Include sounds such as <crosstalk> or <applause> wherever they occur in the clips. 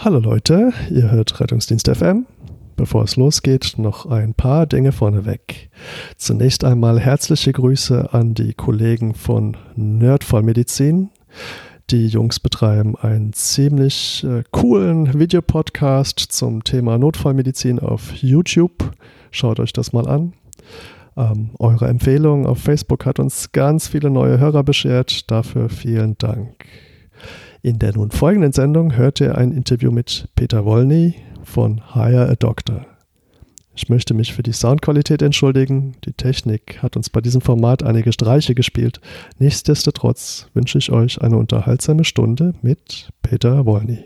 Hallo Leute, ihr hört Rettungsdienst FM. Bevor es losgeht, noch ein paar Dinge vorneweg. Zunächst einmal herzliche Grüße an die Kollegen von Nerdfallmedizin. Die Jungs betreiben einen ziemlich äh, coolen Videopodcast zum Thema Notfallmedizin auf YouTube. Schaut euch das mal an. Ähm, eure Empfehlung auf Facebook hat uns ganz viele neue Hörer beschert. Dafür vielen Dank. In der nun folgenden Sendung hört ihr ein Interview mit Peter Wolny von Hire a Doctor. Ich möchte mich für die Soundqualität entschuldigen. Die Technik hat uns bei diesem Format einige Streiche gespielt. Nichtsdestotrotz wünsche ich euch eine unterhaltsame Stunde mit Peter Wolny.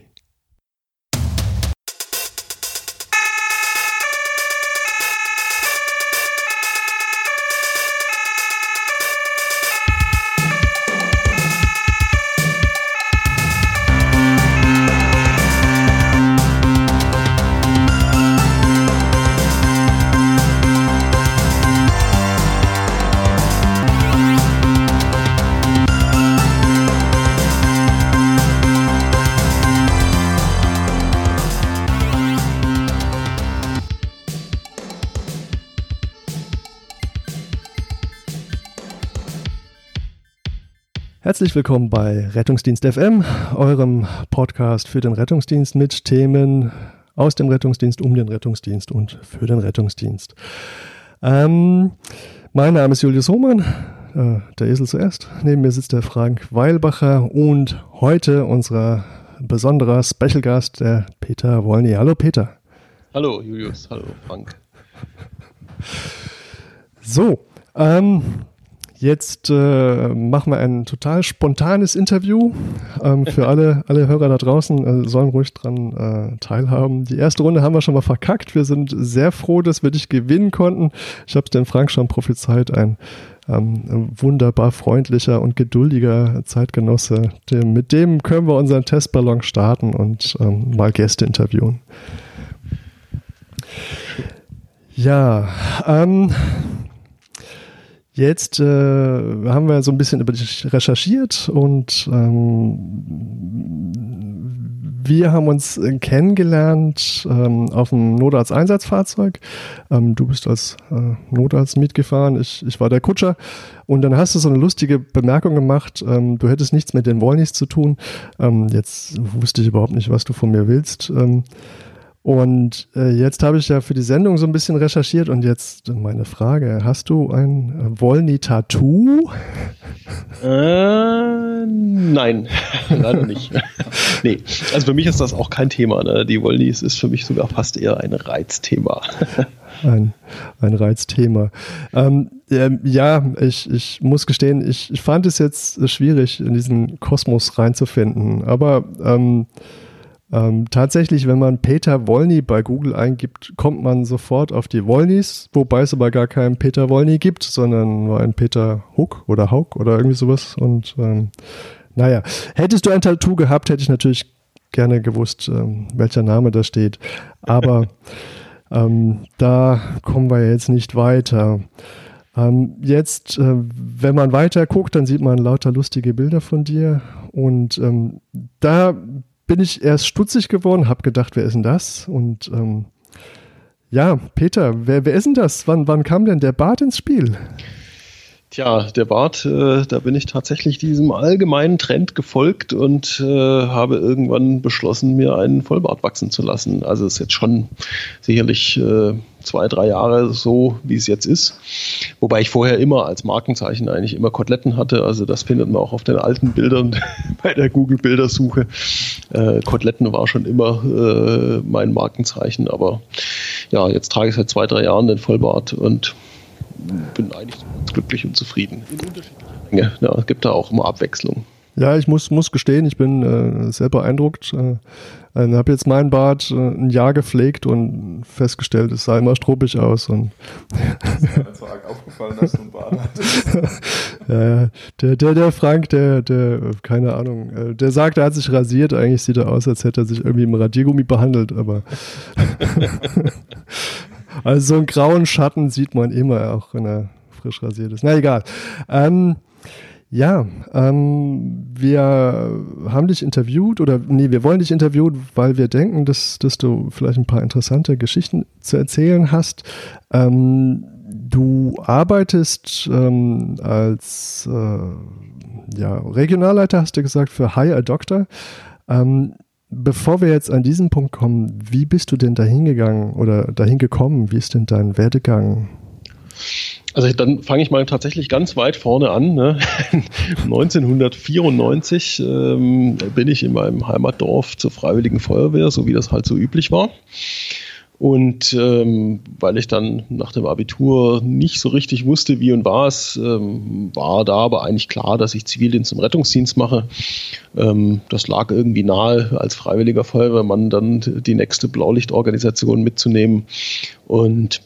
Herzlich willkommen bei Rettungsdienst FM, eurem Podcast für den Rettungsdienst mit Themen aus dem Rettungsdienst, um den Rettungsdienst und für den Rettungsdienst. Ähm, mein Name ist Julius Hohmann, äh, der Esel zuerst. Neben mir sitzt der Frank Weilbacher und heute unser besonderer Special Gast, der Peter Wolny. Hallo Peter. Hallo Julius, hallo Frank. So, ähm, Jetzt äh, machen wir ein total spontanes Interview. Ähm, für alle, <laughs> alle Hörer da draußen äh, sollen ruhig dran äh, teilhaben. Die erste Runde haben wir schon mal verkackt. Wir sind sehr froh, dass wir dich gewinnen konnten. Ich habe es dem Frank schon prophezeit, ein ähm, wunderbar freundlicher und geduldiger Zeitgenosse. Dem, mit dem können wir unseren Testballon starten und ähm, mal Gäste interviewen. Ja, ähm, Jetzt äh, haben wir so ein bisschen über dich recherchiert und ähm, wir haben uns äh, kennengelernt ähm, auf einem Notarzt-Einsatzfahrzeug. Ähm, du bist als äh, Notarzt mitgefahren, ich, ich war der Kutscher. Und dann hast du so eine lustige Bemerkung gemacht, ähm, du hättest nichts mit den Wollnis zu tun. Ähm, jetzt wusste ich überhaupt nicht, was du von mir willst. Ähm, und äh, jetzt habe ich ja für die Sendung so ein bisschen recherchiert und jetzt meine Frage: Hast du ein äh, Wollny-Tattoo? Äh, nein, <laughs> leider nicht. <laughs> nee, also für mich ist das auch kein Thema. Ne? Die Wollnys ist für mich sogar fast eher ein Reizthema. <laughs> ein, ein Reizthema. Ähm, äh, ja, ich, ich muss gestehen, ich, ich fand es jetzt schwierig, in diesen Kosmos reinzufinden. Aber ähm, ähm, tatsächlich, wenn man Peter Wolny bei Google eingibt, kommt man sofort auf die Wolnys, wobei es aber gar keinen Peter Wolny gibt, sondern nur einen Peter Hook oder Hauk oder irgendwie sowas. Und ähm, naja, hättest du ein Tattoo gehabt, hätte ich natürlich gerne gewusst, ähm, welcher Name da steht. Aber <laughs> ähm, da kommen wir jetzt nicht weiter. Ähm, jetzt, äh, wenn man weiter guckt, dann sieht man lauter lustige Bilder von dir. Und ähm, da bin ich erst stutzig geworden, habe gedacht, wer ist denn das? Und ähm, ja, Peter, wer, wer ist denn das? Wann, wann kam denn der Bart ins Spiel? Tja, der Bart, äh, da bin ich tatsächlich diesem allgemeinen Trend gefolgt und äh, habe irgendwann beschlossen, mir einen Vollbart wachsen zu lassen. Also ist jetzt schon sicherlich äh, zwei, drei Jahre so, wie es jetzt ist. Wobei ich vorher immer als Markenzeichen eigentlich immer Koteletten hatte. Also das findet man auch auf den alten Bildern <laughs> bei der Google-Bildersuche. Äh, Koteletten war schon immer äh, mein Markenzeichen. Aber ja, jetzt trage ich seit zwei, drei Jahren den Vollbart und bin eigentlich glücklich und zufrieden. In unterschiedlicher. Ja, es gibt da auch immer Abwechslung. Ja, ich muss, muss gestehen, ich bin äh, sehr beeindruckt. Äh, äh, habe jetzt meinen Bart äh, ein Jahr gepflegt und festgestellt, es sah immer struppig aus. Und ist mir so arg aufgefallen, dass du einen Bart hattest. <laughs> ja, der, der, der Frank, der, der, keine Ahnung, äh, der sagt, er hat sich rasiert. Eigentlich sieht er aus, als hätte er sich irgendwie im Radiergummi behandelt, aber <laughs> also so einen grauen Schatten sieht man immer, auch wenn er frisch rasiert ist. Na egal. Ähm, Ja, ähm, wir haben dich interviewt oder nee, wir wollen dich interviewen, weil wir denken, dass, dass du vielleicht ein paar interessante Geschichten zu erzählen hast. Ähm, du arbeitest ähm, als äh, ja, Regionalleiter, hast du gesagt, für Hire a Doctor. Bevor wir jetzt an diesen Punkt kommen, wie bist du denn dahin gegangen oder dahin gekommen? Wie ist denn dein Werdegang? Also dann fange ich mal tatsächlich ganz weit vorne an. Ne? <laughs> 1994 ähm, bin ich in meinem Heimatdorf zur Freiwilligen Feuerwehr, so wie das halt so üblich war. Und ähm, weil ich dann nach dem Abitur nicht so richtig wusste, wie und was, ähm, war da aber eigentlich klar, dass ich Zivildienst im Rettungsdienst mache. Ähm, das lag irgendwie nahe, als freiwilliger Feuerwehrmann dann die nächste Blaulichtorganisation mitzunehmen. Und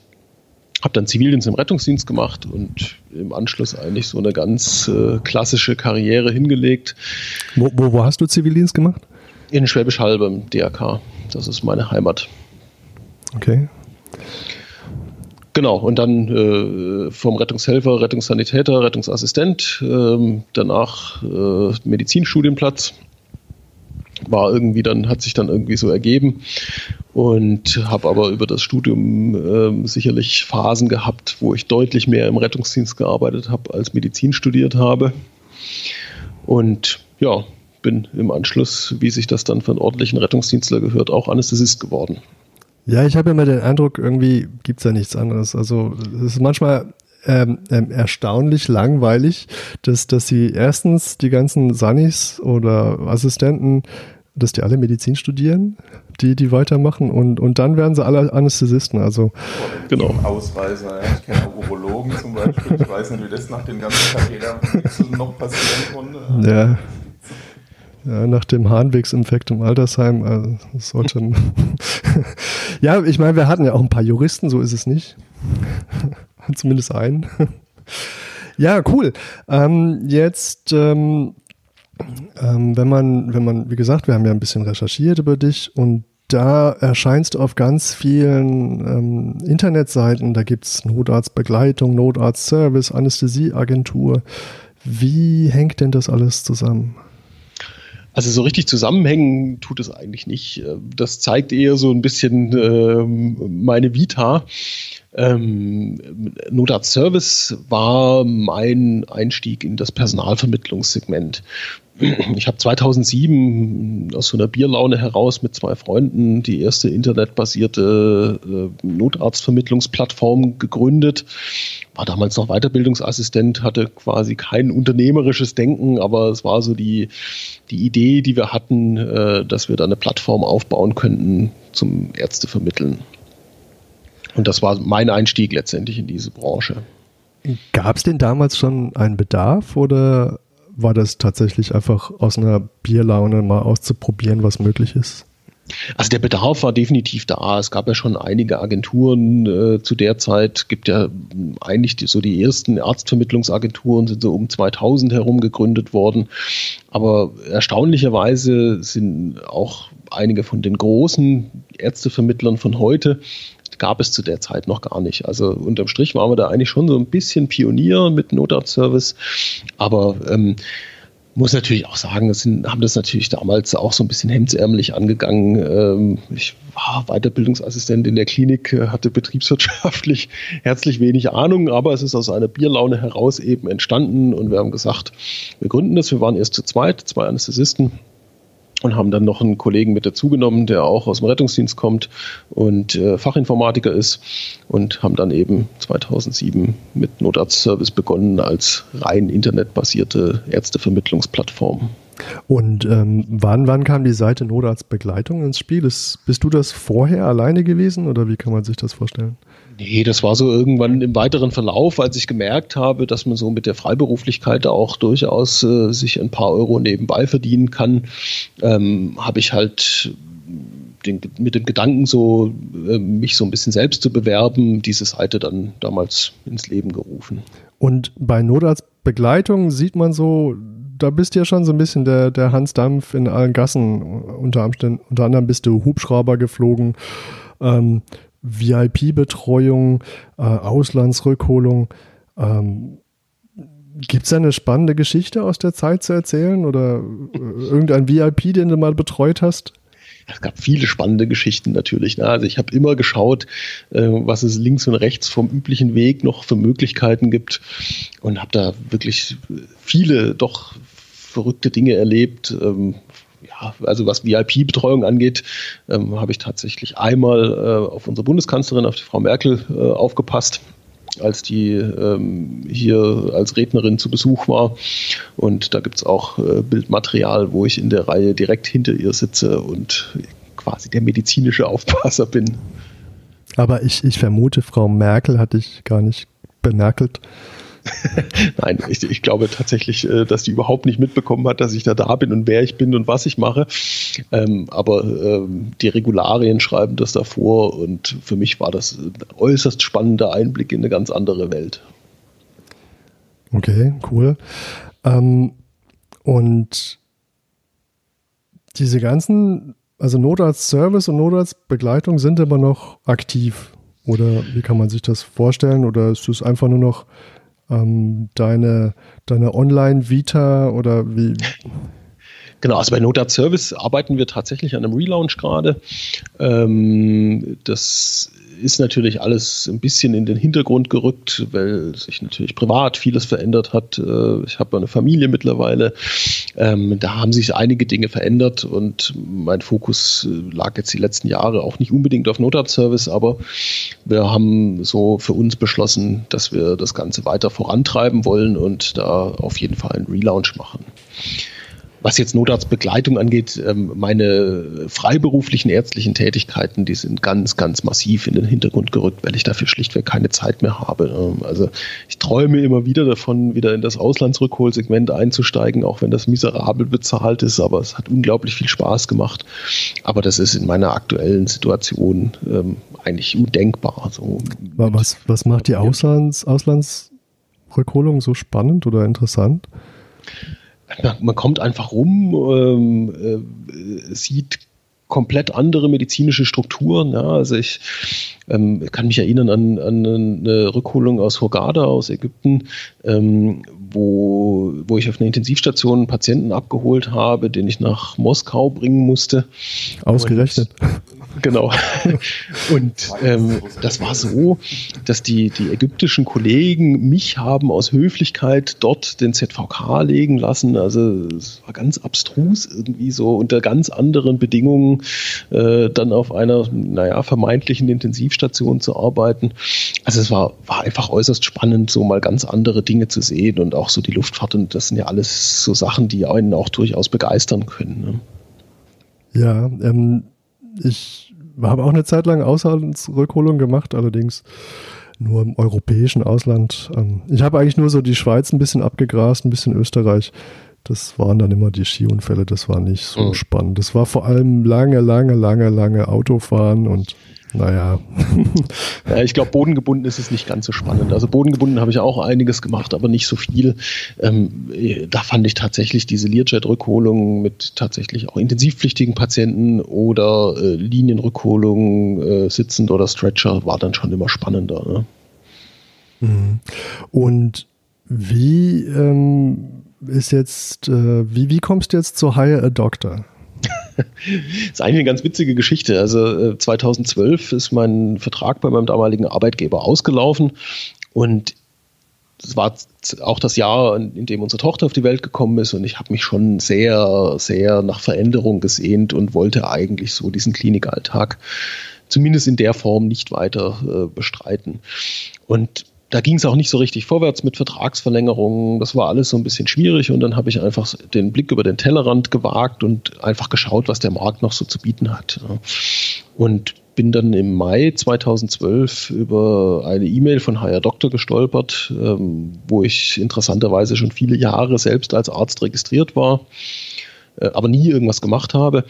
habe dann Zivildienst im Rettungsdienst gemacht und im Anschluss eigentlich so eine ganz äh, klassische Karriere hingelegt. Wo, wo, wo, hast du Zivildienst gemacht? In Schwäbisch Hall beim DRK. Das ist meine Heimat. Okay. Genau, und dann äh, vom Rettungshelfer, Rettungssanitäter, Rettungsassistent, äh, danach äh, Medizinstudienplatz war irgendwie dann, hat sich dann irgendwie so ergeben und habe aber über das Studium äh, sicherlich Phasen gehabt, wo ich deutlich mehr im Rettungsdienst gearbeitet habe, als Medizin studiert habe. Und ja, bin im Anschluss, wie sich das dann für einen ordentlichen Rettungsdienstler gehört, auch Anästhesist geworden. Ja, ich habe immer den Eindruck, irgendwie gibt es ja nichts anderes. Also es ist manchmal ähm, ähm, erstaunlich langweilig, dass, dass sie erstens die ganzen Sunnis oder Assistenten, dass die alle Medizin studieren, die, die weitermachen und, und dann werden sie alle Anästhesisten. Also genau. Ausweiser, ja. ich kenne auch Urologen zum Beispiel. Ich weiß nicht, wie das nach den ganzen Karrieren <laughs> noch passieren konnte. Ja. Ja, nach dem Harnwegsinfekt im Altersheim also sollte. <laughs> ja, ich meine, wir hatten ja auch ein paar Juristen, so ist es nicht. <laughs> Zumindest einen. <laughs> ja, cool. Ähm, jetzt, ähm, ähm, wenn man, wenn man, wie gesagt, wir haben ja ein bisschen recherchiert über dich und da erscheinst du auf ganz vielen ähm, Internetseiten. Da gibt es Notarztbegleitung, Notarztservice, Anästhesieagentur. Wie hängt denn das alles zusammen? Also so richtig zusammenhängen tut es eigentlich nicht. Das zeigt eher so ein bisschen äh, meine Vita. Ähm, Notarzt Service war mein Einstieg in das Personalvermittlungssegment. Ich habe 2007 aus so einer Bierlaune heraus mit zwei Freunden die erste internetbasierte äh, Notarztvermittlungsplattform gegründet. War damals noch Weiterbildungsassistent, hatte quasi kein unternehmerisches Denken, aber es war so die, die Idee, die wir hatten, äh, dass wir da eine Plattform aufbauen könnten zum Ärztevermitteln. Und das war mein Einstieg letztendlich in diese Branche. Gab es denn damals schon einen Bedarf oder war das tatsächlich einfach aus einer Bierlaune mal auszuprobieren, was möglich ist? Also der Bedarf war definitiv da. Es gab ja schon einige Agenturen äh, zu der Zeit. Gibt ja eigentlich die, so die ersten Arztvermittlungsagenturen sind so um 2000 herum gegründet worden. Aber erstaunlicherweise sind auch einige von den großen Ärztevermittlern von heute gab es zu der Zeit noch gar nicht. Also unterm Strich waren wir da eigentlich schon so ein bisschen Pionier mit Notarzt-Service, aber ähm, muss natürlich auch sagen, das sind, haben das natürlich damals auch so ein bisschen hemdsärmlich angegangen. Ähm, ich war Weiterbildungsassistent in der Klinik, hatte betriebswirtschaftlich <laughs> herzlich wenig Ahnung, aber es ist aus einer Bierlaune heraus eben entstanden und wir haben gesagt, wir gründen das. Wir waren erst zu zweit, zwei Anästhesisten und haben dann noch einen Kollegen mit dazugenommen, der auch aus dem Rettungsdienst kommt und äh, Fachinformatiker ist und haben dann eben 2007 mit Notarztservice begonnen als rein internetbasierte Ärztevermittlungsplattform. Und ähm, wann, wann kam die Seite Notarztbegleitung ins Spiel? Ist, bist du das vorher alleine gewesen oder wie kann man sich das vorstellen? Nee, das war so irgendwann im weiteren Verlauf, als ich gemerkt habe, dass man so mit der Freiberuflichkeit auch durchaus äh, sich ein paar Euro nebenbei verdienen kann, ähm, habe ich halt den, mit dem Gedanken, so äh, mich so ein bisschen selbst zu bewerben, diese Seite dann damals ins Leben gerufen. Und bei Notarztbegleitung sieht man so, da bist du ja schon so ein bisschen der, der Hans Dampf in allen Gassen. Unter, unter anderem bist du Hubschrauber geflogen. Ähm, VIP-Betreuung, äh, Auslandsrückholung. Ähm, Gibt es eine spannende Geschichte aus der Zeit zu erzählen oder äh, irgendein VIP, den du mal betreut hast? Es gab viele spannende Geschichten natürlich. Ne? Also ich habe immer geschaut, äh, was es links und rechts vom üblichen Weg noch für Möglichkeiten gibt und habe da wirklich viele doch verrückte Dinge erlebt. Ähm, ja, also was VIP-Betreuung angeht, ähm, habe ich tatsächlich einmal äh, auf unsere Bundeskanzlerin, auf die Frau Merkel äh, aufgepasst als die ähm, hier als Rednerin zu Besuch war. Und da gibt es auch äh, Bildmaterial, wo ich in der Reihe direkt hinter ihr sitze und quasi der medizinische Aufpasser bin. Aber ich, ich vermute, Frau Merkel hatte ich gar nicht bemerkelt. <laughs> Nein, ich, ich, glaube tatsächlich, äh, dass die überhaupt nicht mitbekommen hat, dass ich da da bin und wer ich bin und was ich mache. Ähm, aber ähm, die Regularien schreiben das davor und für mich war das ein äußerst spannender Einblick in eine ganz andere Welt. Okay, cool. Ähm, und diese ganzen, also Notarzt-Service und Notarztbegleitung sind aber noch aktiv. Oder wie kann man sich das vorstellen? Oder ist es einfach nur noch ähm, deine, deine Online-Vita oder wie? Genau, also bei Notarzt Service arbeiten wir tatsächlich an einem Relaunch gerade. Ähm, das ist natürlich alles ein bisschen in den Hintergrund gerückt, weil sich natürlich privat vieles verändert hat. Äh, ich habe eine Familie mittlerweile. Ähm, da haben sich einige Dinge verändert und mein Fokus äh, lag jetzt die letzten Jahre auch nicht unbedingt auf Notarztservice, aber wir haben so für uns beschlossen, dass wir das Ganze weiter vorantreiben wollen und da auf jeden Fall einen Relaunch machen. Was jetzt Notarztbegleitung angeht, ähm, meine freiberuflichen ärztlichen Tätigkeiten, die sind ganz, ganz massiv in den Hintergrund gerückt, weil ich dafür schlichtweg keine Zeit mehr habe. Ähm, also ich träume immer wieder davon, wieder in das Auslandsrückholsegment einzusteigen, auch wenn das miserabel bezahlt ist, aber es hat unglaublich viel Spaß gemacht. Aber das ist in meiner aktuellen Situation ähm, eigentlich undenkbar. So was, was macht die Auslands, Auslandsrückholung so spannend oder interessant? Man kommt einfach rum, ähm, äh, sieht komplett andere medizinische Strukturen. Ja. Also ich ähm, kann mich erinnern an, an eine Rückholung aus Hurghada aus Ägypten, ähm, wo, wo ich auf einer Intensivstation einen Patienten abgeholt habe, den ich nach Moskau bringen musste. Ausgerechnet. Genau. <laughs> Und ähm, das war so, dass die, die ägyptischen Kollegen mich haben aus Höflichkeit dort den ZVK legen lassen. Also es war ganz abstrus irgendwie so unter ganz anderen Bedingungen äh, dann auf einer, naja, vermeintlichen Intensivstation zu arbeiten. Also es war, war einfach äußerst spannend, so mal ganz andere Dinge zu sehen und auch so die Luftfahrt und das sind ja alles so Sachen, die einen auch durchaus begeistern können. Ne? Ja, ähm, ich habe auch eine Zeit lang Auslandsrückholung gemacht, allerdings nur im europäischen Ausland. Ähm, ich habe eigentlich nur so die Schweiz ein bisschen abgegrast, ein bisschen Österreich. Das waren dann immer die Skiunfälle, das war nicht so mhm. spannend. Das war vor allem lange, lange, lange, lange Autofahren und naja. <laughs> ja, ich glaube, bodengebunden ist es nicht ganz so spannend. Also bodengebunden habe ich auch einiges gemacht, aber nicht so viel. Ähm, da fand ich tatsächlich diese Learjet-Rückholung mit tatsächlich auch intensivpflichtigen Patienten oder äh, Linienrückholung äh, sitzend oder Stretcher war dann schon immer spannender. Ne? Mhm. Und wie ähm, ist jetzt, äh, wie, wie kommst du jetzt zu Hire a Doctor? das <laughs> ist eigentlich eine ganz witzige Geschichte. Also 2012 äh, ist mein Vertrag bei meinem damaligen Arbeitgeber ausgelaufen und es war auch das Jahr, in dem unsere Tochter auf die Welt gekommen ist und ich habe mich schon sehr, sehr nach Veränderung gesehnt und wollte eigentlich so diesen Klinikalltag zumindest in der Form nicht weiter äh, bestreiten. Und da ging es auch nicht so richtig vorwärts mit Vertragsverlängerungen. Das war alles so ein bisschen schwierig und dann habe ich einfach den Blick über den Tellerrand gewagt und einfach geschaut, was der Markt noch so zu bieten hat. Und bin dann im Mai 2012 über eine E-Mail von HR Doktor gestolpert, ähm, wo ich interessanterweise schon viele Jahre selbst als Arzt registriert war aber nie irgendwas gemacht habe.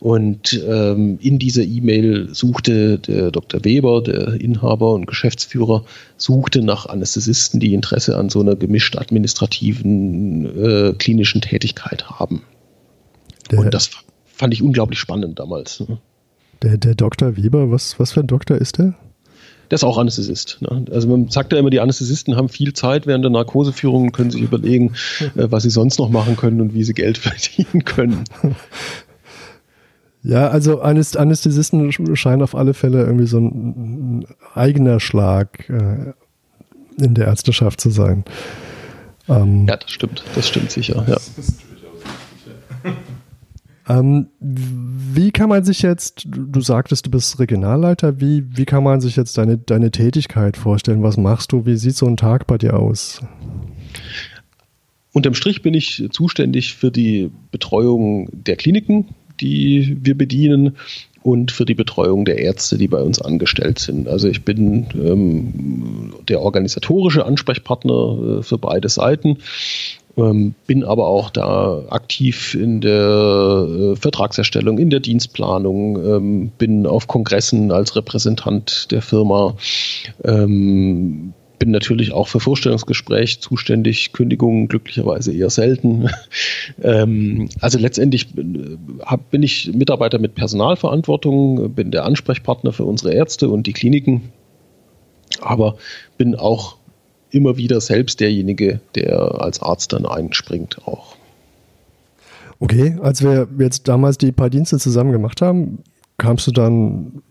Und ähm, in dieser E-Mail suchte der Dr. Weber, der Inhaber und Geschäftsführer, suchte nach Anästhesisten, die Interesse an so einer gemischt administrativen äh, klinischen Tätigkeit haben. Der, und das fand ich unglaublich spannend damals. Der, der Dr. Weber, was, was für ein Doktor ist der? Der ist auch Anästhesist. Ne? Also man sagt ja immer, die Anästhesisten haben viel Zeit während der Narkoseführung und können sich überlegen, äh, was sie sonst noch machen können und wie sie Geld <laughs> verdienen können. Ja, also Anästhesisten scheinen auf alle Fälle irgendwie so ein, ein eigener Schlag äh, in der Ärzteschaft zu sein. Ähm, ja, das stimmt. Das stimmt sicher. Ja. Ähm, wie kann man sich jetzt, du sagtest, du bist Regionalleiter, wie, wie kann man sich jetzt deine, deine Tätigkeit vorstellen? Was machst du? Wie sieht so ein Tag bei dir aus? Unterm Strich bin ich zuständig für die Betreuung der Kliniken, die wir bedienen und für die Betreuung der Ärzte, die bei uns angestellt sind. Also ich bin ähm, der organisatorische Ansprechpartner äh, für beide Seiten ähm, bin aber auch da aktiv in der äh, Vertragserstellung, in der Dienstplanung, ähm, bin auf Kongressen als Repräsentant der Firma, ähm, bin natürlich auch für Vorstellungsgespräche zuständig, Kündigungen glücklicherweise eher selten. <laughs> ähm, also letztendlich äh, hab, bin ich Mitarbeiter mit Personalverantwortung, bin der Ansprechpartner für unsere Ärzte und die Kliniken, aber bin auch immer wieder selbst derjenige, der als Arzt dann einspringt auch. Okay, als wir jetzt damals die paar Dienste zusammen gemacht haben, kamst du dann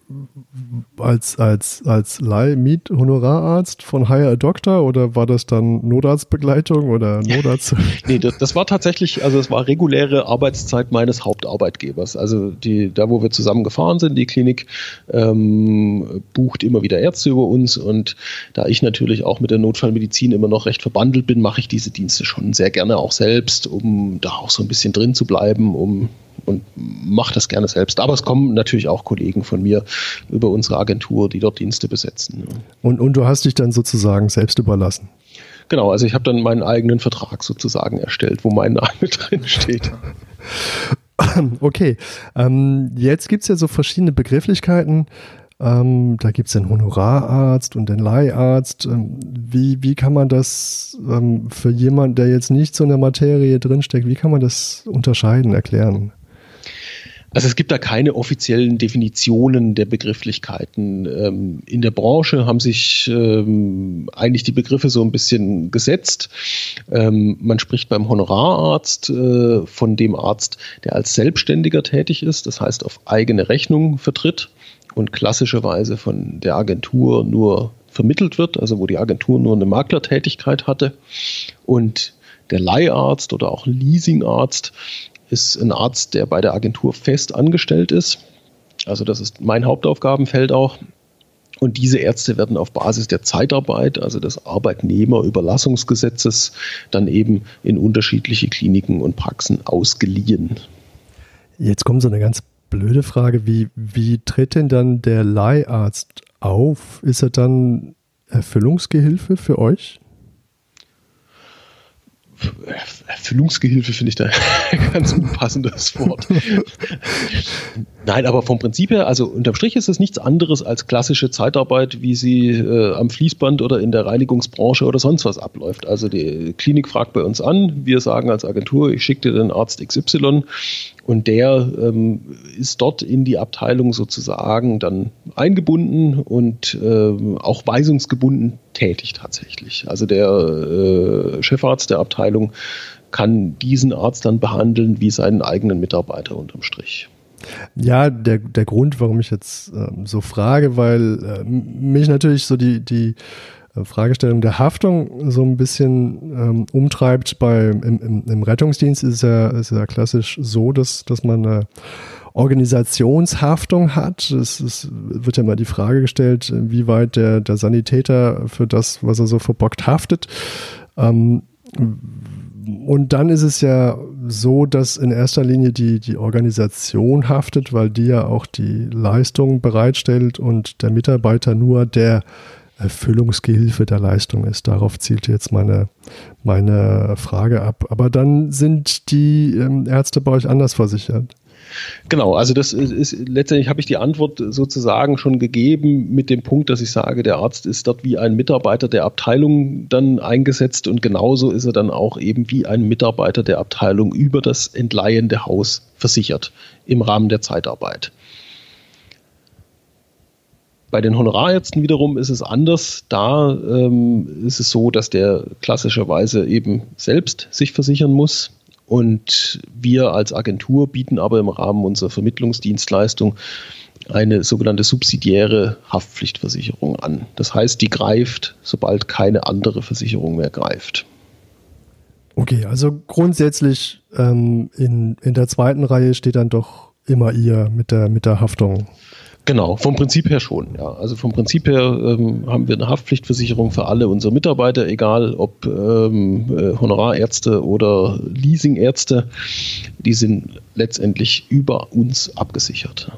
als, als, als Leih-Miet-Honorararzt von Hire a Doctor oder war das dann Notarztbegleitung oder Notarzt? <laughs> nee, das, das, war tatsächlich, also es war reguläre Arbeitszeit meines Hauptarbeitgebers. Also die, da, wo wir zusammen gefahren sind, die Klinik ähm, bucht immer wieder Ärzte über uns und da ich natürlich auch mit der Notfallmedizin immer noch recht verbandelt bin, mache ich diese Dienste schon sehr gerne auch selbst, um da auch so ein bisschen drin zu bleiben, um und mache das gerne selbst. Aber es kommen natürlich auch Kollegen von mir über unsere Agentur, die dort Dienste besetzen. Und, und du hast dich dann sozusagen selbst überlassen? Genau, also ich habe dann meinen eigenen Vertrag sozusagen erstellt, wo mein Name <laughs> drin steht. <clears throat> Okay, ähm, jetzt gibt es ja so verschiedene Begrifflichkeiten. Ähm, da gibt es den Honorararzt und den Leiharzt. Ähm, wie, wie kann man das ähm, für jemanden, der jetzt nicht so in der Materie drinsteckt, wie kann man das unterscheiden, erklären? Also es gibt da keine offiziellen Definitionen der Begrifflichkeiten. Ähm, in der Branche haben sich ähm, eigentlich die Begriffe so ein bisschen gesetzt. Ähm, man spricht beim Honorararzt äh, von dem Arzt, der als Selbstständiger tätig ist, das heißt auf eigene Rechnung vertritt und klassischerweise von der Agentur nur vermittelt wird, also wo die Agentur nur eine Maklertätigkeit hatte. Und der Leiharzt oder auch Leasingarzt ist ein Arzt, der bei der Agentur fest angestellt ist. Also das ist mein Hauptaufgabenfeld auch. Und diese Ärzte werden auf Basis der Zeitarbeit, also des Arbeitnehmerüberlassungsgesetzes, dann eben in unterschiedliche Kliniken und Praxen ausgeliehen. Jetzt kommt so eine ganz blöde Frage. Wie, wie tritt denn dann der Leiharzt auf? Ist er dann Erfüllungsgehilfe für euch? Erfüllungsgehilfe finde ich da ein <laughs> ganz unpassendes Wort. <laughs> Nein, aber vom Prinzip her, also unterm Strich ist es nichts anderes als klassische Zeitarbeit, wie sie äh, am Fließband oder in der Reinigungsbranche oder sonst was abläuft. Also die Klinik fragt bei uns an, wir sagen als Agentur, ich schicke dir den Arzt XY und der ähm, ist dort in die Abteilung sozusagen dann eingebunden und äh, auch weisungsgebunden tätig tatsächlich. Also der äh, Chefarzt der Abteilung kann diesen Arzt dann behandeln wie seinen eigenen Mitarbeiter unterm Strich. Ja, der, der Grund, warum ich jetzt ähm, so frage, weil äh, mich natürlich so die, die äh, Fragestellung der Haftung so ein bisschen ähm, umtreibt. Bei, im, im, im, Rettungsdienst ist ja, ist ja klassisch so, dass, dass man eine Organisationshaftung hat. Es, es wird ja mal die Frage gestellt, wie weit der, der Sanitäter für das, was er so verbockt, haftet. Ähm, und dann ist es ja so, dass in erster Linie die, die Organisation haftet, weil die ja auch die Leistung bereitstellt und der Mitarbeiter nur der Erfüllungsgehilfe der Leistung ist. Darauf zielt jetzt meine, meine Frage ab. Aber dann sind die ähm, Ärzte bei euch anders versichert. Genau, also das ist, letztendlich habe ich die Antwort sozusagen schon gegeben mit dem Punkt, dass ich sage, der Arzt ist dort wie ein Mitarbeiter der Abteilung dann eingesetzt und genauso ist er dann auch eben wie ein Mitarbeiter der Abteilung über das entleihende Haus versichert im Rahmen der Zeitarbeit. Bei den Honorarärzten wiederum ist es anders. Da ähm, ist es so, dass der klassischerweise eben selbst sich versichern muss. Und wir als Agentur bieten aber im Rahmen unserer Vermittlungsdienstleistung eine sogenannte subsidiäre Haftpflichtversicherung an. Das heißt, die greift, sobald keine andere Versicherung mehr greift. Okay, also grundsätzlich ähm, in, in der zweiten Reihe steht dann doch immer ihr mit der, mit der Haftung. Genau, vom Prinzip her schon. Ja. Also vom Prinzip her ähm, haben wir eine Haftpflichtversicherung für alle unsere Mitarbeiter, egal ob ähm, äh, Honorarärzte oder Leasingärzte. Die sind letztendlich über uns abgesichert.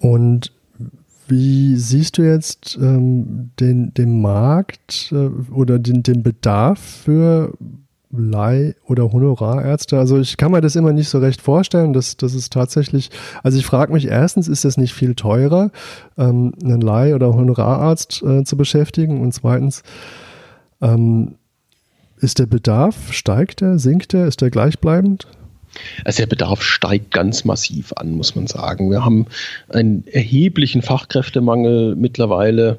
Und wie siehst du jetzt ähm, den, den Markt äh, oder den, den Bedarf für Leih- oder Honorarärzte. Also ich kann mir das immer nicht so recht vorstellen. dass das ist tatsächlich, also ich frage mich erstens, ist das nicht viel teurer, ähm, einen Leih- oder Honorararzt äh, zu beschäftigen? Und zweitens, ähm, ist der Bedarf, steigt er, sinkt er, ist er gleichbleibend? Also der Bedarf steigt ganz massiv an, muss man sagen. Wir haben einen erheblichen Fachkräftemangel mittlerweile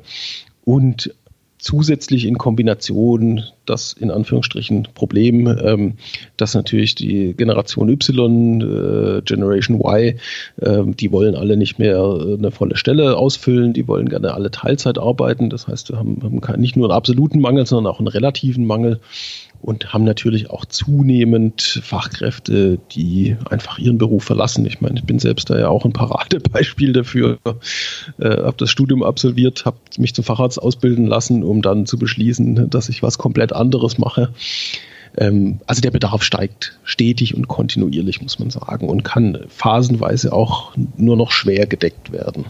und zusätzlich in Kombination das in Anführungsstrichen Problem, ähm, dass natürlich die Generation Y, äh, Generation Y, äh, die wollen alle nicht mehr eine volle Stelle ausfüllen, die wollen gerne alle Teilzeit arbeiten. Das heißt, wir haben, haben nicht nur einen absoluten Mangel, sondern auch einen relativen Mangel und haben natürlich auch zunehmend Fachkräfte, die einfach ihren Beruf verlassen. Ich meine, ich bin selbst da ja auch ein Paradebeispiel dafür. Äh, habe das Studium absolviert, habe mich zum Facharzt ausbilden lassen, um dann zu beschließen, dass ich was komplett anderes mache. Ähm, also der Bedarf steigt stetig und kontinuierlich, muss man sagen, und kann phasenweise auch nur noch schwer gedeckt werden.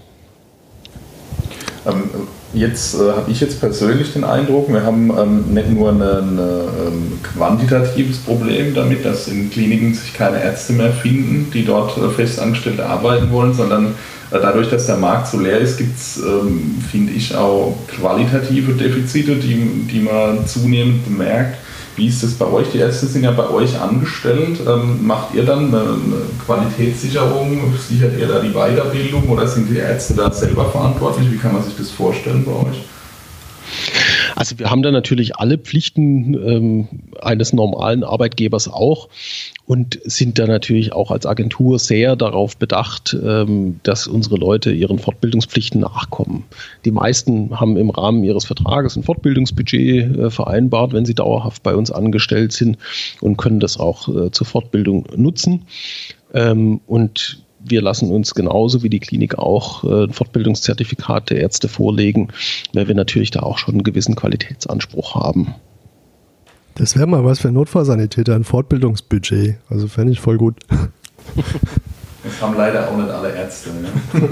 Jetzt äh, habe ich jetzt persönlich den Eindruck, wir haben ähm, nicht nur ein ähm, quantitatives Problem damit, dass in Kliniken sich keine Ärzte mehr finden, die dort äh, festangestellt arbeiten wollen, sondern äh, dadurch, dass der Markt so leer ist, gibt es, ähm, finde ich, auch qualitative Defizite, die, die man zunehmend bemerkt. Wie ist das bei euch? Die Ärzte sind ja bei euch angestellt. Ähm, macht ihr dann eine, eine, Qualitätssicherung? Sichert ihr da die Weiterbildung oder sind die Ärzte da selber verantwortlich? Wie kann man sich das vorstellen bei euch? Also wir haben da natürlich alle Pflichten ähm, eines normalen Arbeitgebers auch und sind da natürlich auch als Agentur sehr darauf bedacht, ähm, dass unsere Leute ihren Fortbildungspflichten nachkommen. Die meisten haben im Rahmen ihres Vertrages ein Fortbildungsbudget äh, vereinbart, wenn sie dauerhaft bei uns angestellt sind und können das auch äh, zur Fortbildung nutzen. Ähm, und wir lassen uns genauso wie die Klinik auch äh, ein Fortbildungszertifikat der Ärzte vorlegen, weil wir natürlich da auch schon einen gewissen Qualitätsanspruch haben. Das wäre mal was für Notfallsanitäter, ein Fortbildungsbudget. Also fände ich voll gut. <laughs> Das haben leider auch nicht alle Ärzte. Ne? <laughs>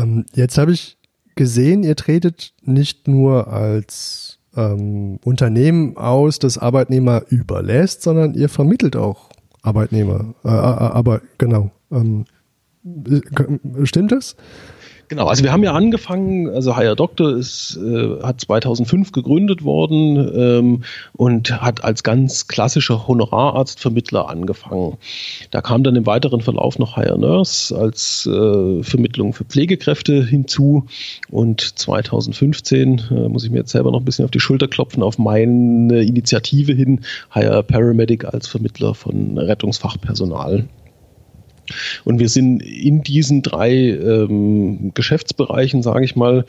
ähm, jetzt habe ich gesehen, ihr tretet nicht nur als ähm, Unternehmen aus, das Arbeitnehmer überlässt, sondern ihr vermittelt auch Arbeitnehmer. Äh, äh, aber genau. Ähm, stimmt das? Genau, also wir haben ja angefangen, also Higher Doctor ist, äh, hat 2005 gegründet worden ähm, und hat als ganz klassischer Honorararztvermittler angefangen. Da kam dann im weiteren Verlauf noch Higher Nurse als äh, Vermittlung für Pflegekräfte hinzu und 2015 äh, muss ich mir jetzt selber noch ein bisschen auf die Schulter klopfen, auf meine Initiative hin, Higher Paramedic als Vermittler von Rettungsfachpersonal. Und wir sind in diesen drei ähm, Geschäftsbereichen, sage ich mal,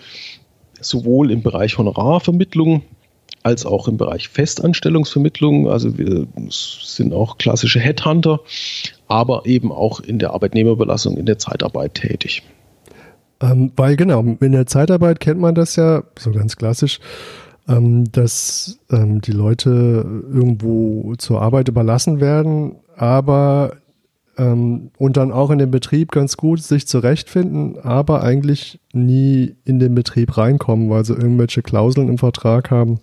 sowohl im Bereich Honorarvermittlung als auch im Bereich Festanstellungsvermittlung. Also wir sind auch klassische Headhunter, aber eben auch in der Arbeitnehmerbelastung, in der Zeitarbeit tätig. Ähm, weil genau, in der Zeitarbeit kennt man das ja so ganz klassisch, ähm, dass ähm, die Leute irgendwo zur Arbeit überlassen werden, aber ähm, und dann auch in dem Betrieb ganz gut sich zurechtfinden, aber eigentlich nie in den Betrieb reinkommen, weil sie irgendwelche Klauseln im Vertrag haben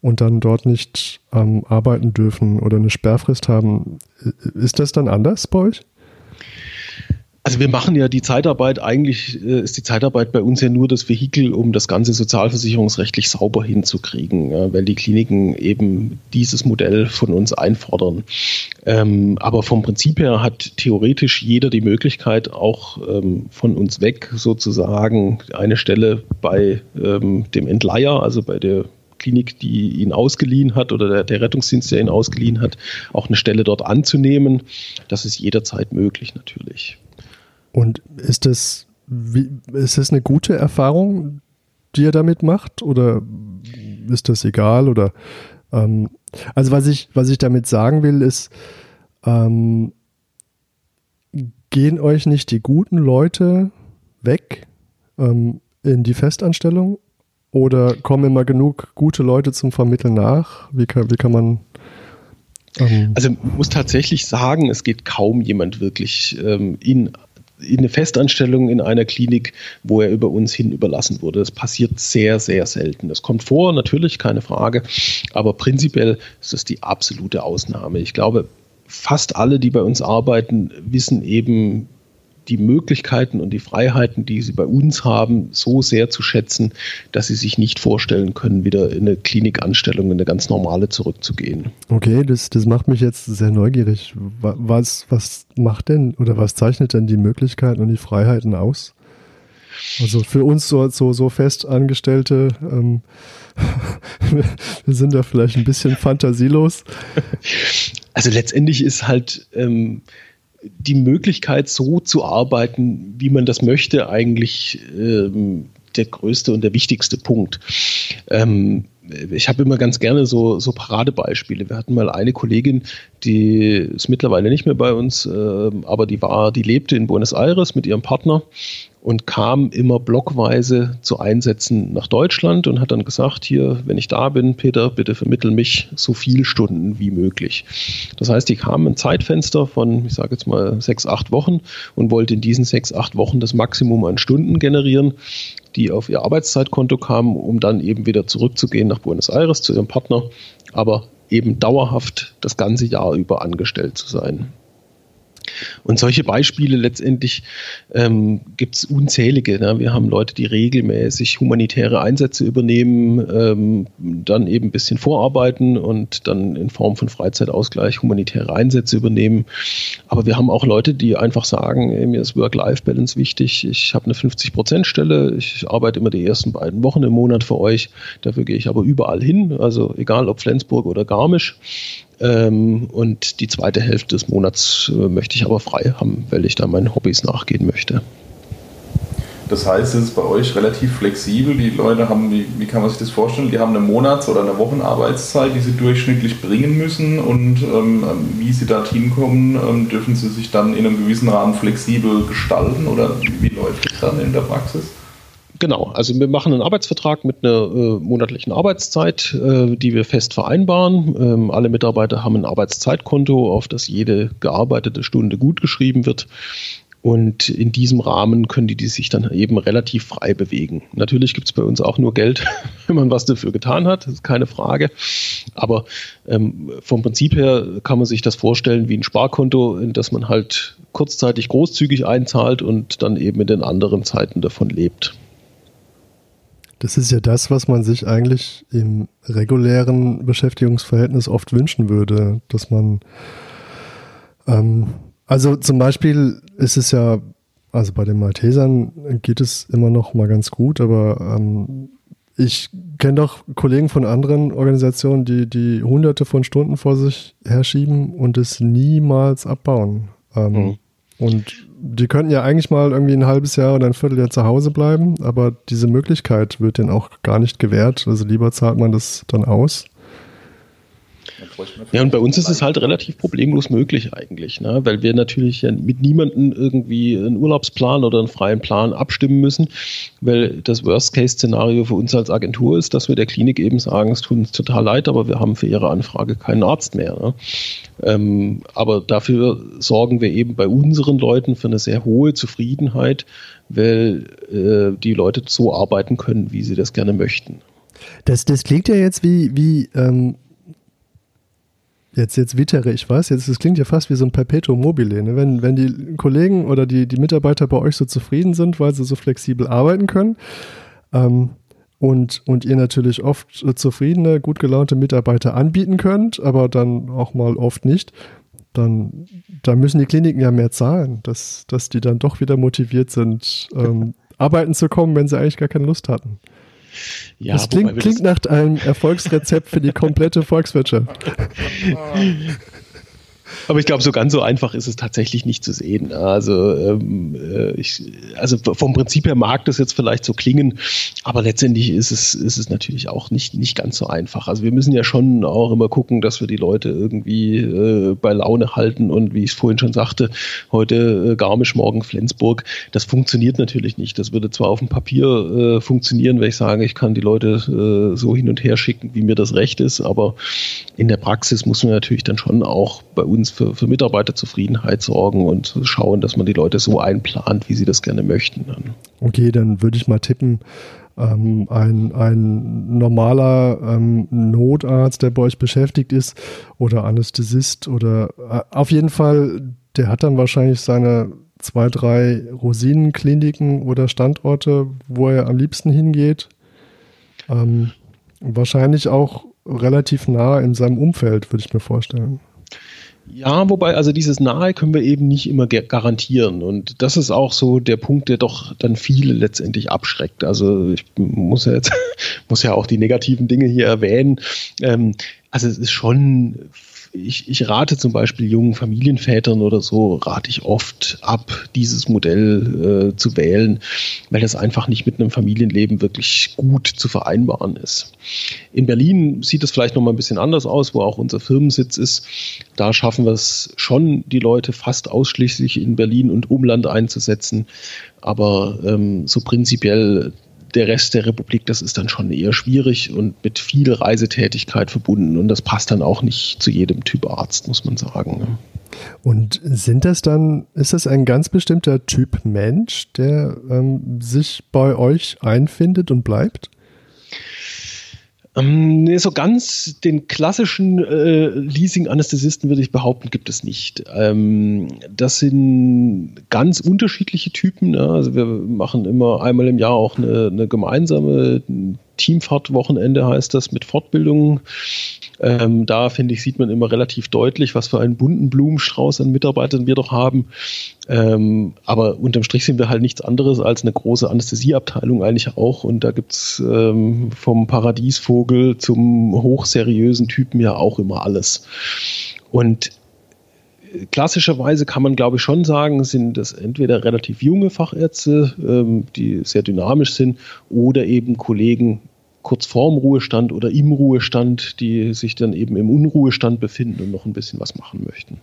und dann dort nicht ähm, arbeiten dürfen oder eine Sperrfrist haben. Ist das dann anders bei euch? Also wir machen ja die Zeitarbeit, eigentlich äh, ist die Zeitarbeit bei uns ja nur das Vehikel, um das Ganze sozialversicherungsrechtlich sauber hinzukriegen, weil die Kliniken eben dieses Modell von uns einfordern. Ähm, aber vom Prinzip her hat theoretisch jeder die Möglichkeit, auch ähm, von uns weg sozusagen eine Stelle bei ähm, dem Entleiher, also bei der Klinik, die ihn ausgeliehen hat oder der, der, Rettungsdienst, der ihn ausgeliehen hat, auch eine Stelle dort anzunehmen. Das ist jederzeit möglich natürlich. Und ist das, wie, ist das eine gute Erfahrung, die ihr damit macht? Oder ist das egal? Oder ähm, also was ich, was ich damit sagen will, ist, ähm, gehen euch nicht die guten Leute weg ähm, in die Festanstellung? Oder kommen immer genug gute Leute zum Vermitteln nach? Wie kann, wie kann man ähm, also muss tatsächlich sagen, es geht kaum jemand wirklich ähm, in in eine Festanstellung in einer Klinik, wo er über uns hin überlassen wurde. Das passiert sehr, sehr selten. Das kommt vor, natürlich, keine Frage, aber prinzipiell ist das die absolute Ausnahme. Ich glaube, fast alle, die bei uns arbeiten, wissen eben, die Möglichkeiten und die Freiheiten, die sie bei uns haben, so sehr zu schätzen, dass sie sich nicht vorstellen können, wieder in eine Klinikanstellung, in eine ganz normale zurückzugehen. Okay, das, das macht mich jetzt sehr neugierig. Was, was macht denn oder was zeichnet denn die Möglichkeiten und die Freiheiten aus? Also für uns so, so, so Festangestellte, ähm, <laughs> wir sind da vielleicht ein bisschen fantasielos. Also letztendlich ist halt ähm, die Möglichkeit, so zu arbeiten, wie man das möchte, eigentlich ähm, der größte und der wichtigste Punkt. Ähm, ich habe immer ganz gerne so, so Paradebeispiele. Wir hatten mal eine Kollegin, die ist mittlerweile nicht mehr bei uns, äh, aber die war, die lebte in Buenos Aires mit ihrem Partner und kam immer blockweise zu Einsätzen nach Deutschland und hat dann gesagt, hier, wenn ich da bin, Peter, bitte vermittel mich so viele Stunden wie möglich. Das heißt, die kam ein Zeitfenster von, ich sage jetzt mal, sechs, acht Wochen und wollte in diesen sechs, acht Wochen das Maximum an Stunden generieren, die auf ihr Arbeitszeitkonto kamen, um dann eben wieder zurückzugehen nach Buenos Aires zu ihrem Partner, aber eben dauerhaft das ganze Jahr über angestellt zu sein. Und solche Beispiele letztendlich ähm, gibt es unzählige. Ne? Wir haben Leute, die regelmäßig humanitäre Einsätze übernehmen, ähm, dann eben ein bisschen vorarbeiten und dann in Form von Freizeitausgleich humanitäre Einsätze übernehmen. Aber wir haben auch Leute, die einfach sagen, ey, mir ist Work-Life-Balance wichtig, ich habe eine 50-Prozent-Stelle, ich arbeite immer die ersten beiden Wochen im Monat für euch, dafür gehe ich aber überall hin, also egal ob Flensburg oder Garmisch. Ähm, und die zweite Hälfte des Monats äh, möchte ich aber frei haben, weil ich da meinen Hobbys nachgehen möchte. Das heißt, es ist bei euch relativ flexibel. Die Leute haben, wie, wie kann man sich das vorstellen? Die haben eine Monats- oder eine Wochenarbeitszeit, die sie durchschnittlich bringen müssen. Und ähm, wie sie dorthin kommen, ähm, dürfen sie sich dann in einem gewissen Rahmen flexibel gestalten? Oder wie läuft das dann in der Praxis? Genau, also wir machen einen Arbeitsvertrag mit einer äh, monatlichen Arbeitszeit, äh, die wir fest vereinbaren. Ähm, alle Mitarbeiter haben ein Arbeitszeitkonto, auf das jede gearbeitete Stunde gutgeschrieben wird. Und in diesem Rahmen können die, die sich dann eben relativ frei bewegen. Natürlich gibt es bei uns auch nur Geld, <laughs> wenn man was dafür getan hat, das ist keine Frage. Aber ähm, vom Prinzip her kann man sich das vorstellen wie ein Sparkonto, in das man halt kurzzeitig großzügig einzahlt und dann eben in den anderen Zeiten davon lebt. Das ist ja das, was man sich eigentlich im regulären Beschäftigungsverhältnis oft wünschen würde, dass man, ähm, also zum Beispiel ist es ja, also bei den Maltesern geht es immer noch mal ganz gut, aber ähm, ich kenne doch Kollegen von anderen Organisationen, die, die hunderte von Stunden vor sich herschieben und es niemals abbauen. Ähm, mhm. Und die könnten ja eigentlich mal irgendwie ein halbes Jahr oder ein Vierteljahr zu Hause bleiben, aber diese Möglichkeit wird denen auch gar nicht gewährt. Also lieber zahlt man das dann aus. Ja, und bei uns ist es halt relativ problemlos möglich eigentlich, ne? weil wir natürlich ja mit niemandem irgendwie einen Urlaubsplan oder einen freien Plan abstimmen müssen, weil das Worst-Case-Szenario für uns als Agentur ist, dass wir der Klinik eben sagen, es tut uns total leid, aber wir haben für Ihre Anfrage keinen Arzt mehr. Ne? Ähm, aber dafür sorgen wir eben bei unseren Leuten für eine sehr hohe Zufriedenheit, weil äh, die Leute so arbeiten können, wie sie das gerne möchten. Das, das klingt ja jetzt wie, wie ähm Jetzt, jetzt wittere ich was. Jetzt, das klingt ja fast wie so ein Perpetuum mobile. Ne? Wenn, wenn die Kollegen oder die, die Mitarbeiter bei euch so zufrieden sind, weil sie so flexibel arbeiten können, ähm, und, und ihr natürlich oft zufriedene, gut gelaunte Mitarbeiter anbieten könnt, aber dann auch mal oft nicht, dann da müssen die Kliniken ja mehr zahlen, dass, dass die dann doch wieder motiviert sind, ähm, arbeiten zu kommen, wenn sie eigentlich gar keine Lust hatten. Ja, das klingt, klingt nach einem Erfolgsrezept für die komplette <laughs> Volkswirtschaft. <laughs> Aber ich glaube, so ganz so einfach ist es tatsächlich nicht zu sehen. Also, ähm, äh, ich, also vom Prinzip her mag das jetzt vielleicht so klingen, aber letztendlich ist es, ist es natürlich auch nicht, nicht ganz so einfach. Also wir müssen ja schon auch immer gucken, dass wir die Leute irgendwie äh, bei Laune halten und wie ich es vorhin schon sagte, heute äh, Garmisch, morgen Flensburg. Das funktioniert natürlich nicht. Das würde zwar auf dem Papier äh, funktionieren, wenn ich sage, ich kann die Leute äh, so hin und her schicken, wie mir das recht ist, aber in der Praxis muss man natürlich dann schon auch bei uns für, für Mitarbeiterzufriedenheit sorgen und schauen, dass man die Leute so einplant, wie sie das gerne möchten. Okay, dann würde ich mal tippen, ähm, ein, ein normaler ähm, Notarzt, der bei euch beschäftigt ist, oder Anästhesist oder äh, auf jeden Fall, der hat dann wahrscheinlich seine zwei, drei Rosinenkliniken oder Standorte, wo er am liebsten hingeht. Ähm, wahrscheinlich auch relativ nah in seinem Umfeld, würde ich mir vorstellen. Ja, wobei, also dieses Nahe können wir eben nicht immer garantieren. Und das ist auch so der Punkt, der doch dann viele letztendlich abschreckt. Also ich muss ja jetzt, <laughs> muss ja auch die negativen Dinge hier erwähnen. Ähm, also es ist schon ich, ich rate zum Beispiel jungen Familienvätern oder so, rate ich oft ab, dieses Modell äh, zu wählen, weil das einfach nicht mit einem Familienleben wirklich gut zu vereinbaren ist. In Berlin sieht es vielleicht noch mal ein bisschen anders aus, wo auch unser Firmensitz ist. Da schaffen wir es schon, die Leute fast ausschließlich in Berlin und Umland einzusetzen. Aber ähm, so prinzipiell der Rest der Republik, das ist dann schon eher schwierig und mit viel Reisetätigkeit verbunden. Und das passt dann auch nicht zu jedem Typ Arzt, muss man sagen. Ne? Und sind das dann, ist das ein ganz bestimmter Typ Mensch, der ähm, sich bei euch einfindet und bleibt? Ähm, nee, so ganz den klassischen äh, Leasing-Anästhesisten würde ich behaupten, gibt es nicht. Ähm, das sind ganz unterschiedliche Typen. Ne? Also wir machen immer einmal im Jahr auch eine, eine gemeinsame Teamfahrtwochenende heißt das mit Fortbildungen. Ähm, da finde ich, sieht man immer relativ deutlich, was für einen bunten Blumenstrauß an Mitarbeitern wir doch haben. Ähm, aber unterm Strich sind wir halt nichts anderes als eine große Anästhesieabteilung eigentlich auch. Und da gibt's ähm, vom Paradiesvogel zum hochseriösen Typen ja auch immer alles. Und klassischerweise kann man, glaube ich, schon sagen, sind das entweder relativ junge Fachärzte, ähm, die sehr dynamisch sind, oder eben Kollegen kurz vorm Ruhestand oder im Ruhestand, die sich dann eben im Unruhestand befinden und noch ein bisschen was machen möchten.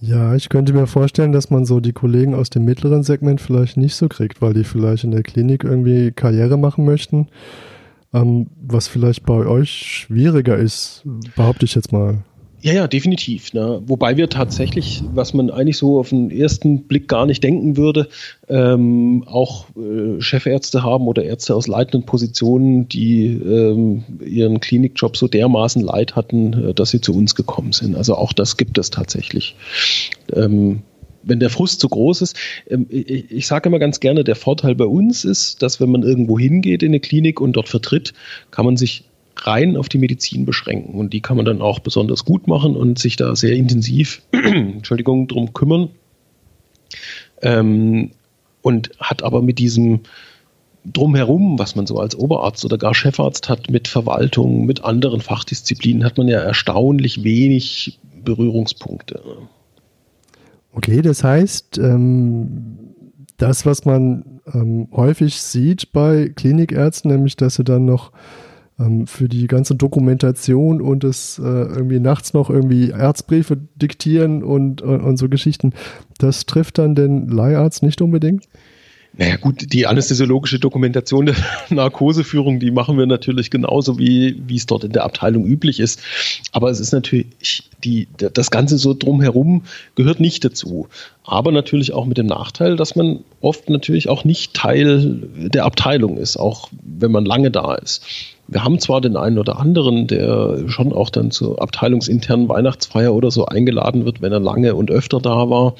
Ja, ich könnte mir vorstellen, dass man so die Kollegen aus dem mittleren Segment vielleicht nicht so kriegt, weil die vielleicht in der Klinik irgendwie Karriere machen möchten. Ähm, was vielleicht bei euch schwieriger ist, behaupte ich jetzt mal. Ja, ja, definitiv. Ne? Wobei wir tatsächlich, was man eigentlich so auf den ersten Blick gar nicht denken würde, ähm, auch äh, Chefärzte haben oder Ärzte aus leitenden Positionen, die ähm, ihren Klinikjob so dermaßen leid hatten, äh, dass sie zu uns gekommen sind. Also auch das gibt es tatsächlich. Ähm, wenn der Frust zu groß ist, ähm, ich, ich sage immer ganz gerne, der Vorteil bei uns ist, dass wenn man irgendwo hingeht in eine Klinik und dort vertritt, kann man sich rein auf die Medizin beschränken. Und die kann man dann auch besonders gut machen und sich da sehr intensiv, <clears throat> Entschuldigung, drum kümmern. Ähm, und hat aber mit diesem drumherum, was man so als Oberarzt oder gar Chefarzt hat, mit Verwaltung, mit anderen Fachdisziplinen, hat man ja erstaunlich wenig Berührungspunkte. Okay, das heißt, ähm, das, was man ähm, häufig sieht bei Klinikärzten, nämlich dass sie dann noch für die ganze Dokumentation und das äh, irgendwie nachts noch irgendwie Arztbriefe diktieren und, und, und so Geschichten, das trifft dann den Leiharzt nicht unbedingt? Naja gut, die anästhesiologische Dokumentation der <laughs> Narkoseführung, die machen wir natürlich genauso, wie, wie es dort in der Abteilung üblich ist. Aber es ist natürlich, die, das Ganze so drumherum gehört nicht dazu. Aber natürlich auch mit dem Nachteil, dass man oft natürlich auch nicht Teil der Abteilung ist, auch wenn man lange da ist. Wir haben zwar den einen oder anderen, der schon auch dann zur abteilungsinternen Weihnachtsfeier oder so eingeladen wird, wenn er lange und öfter da war,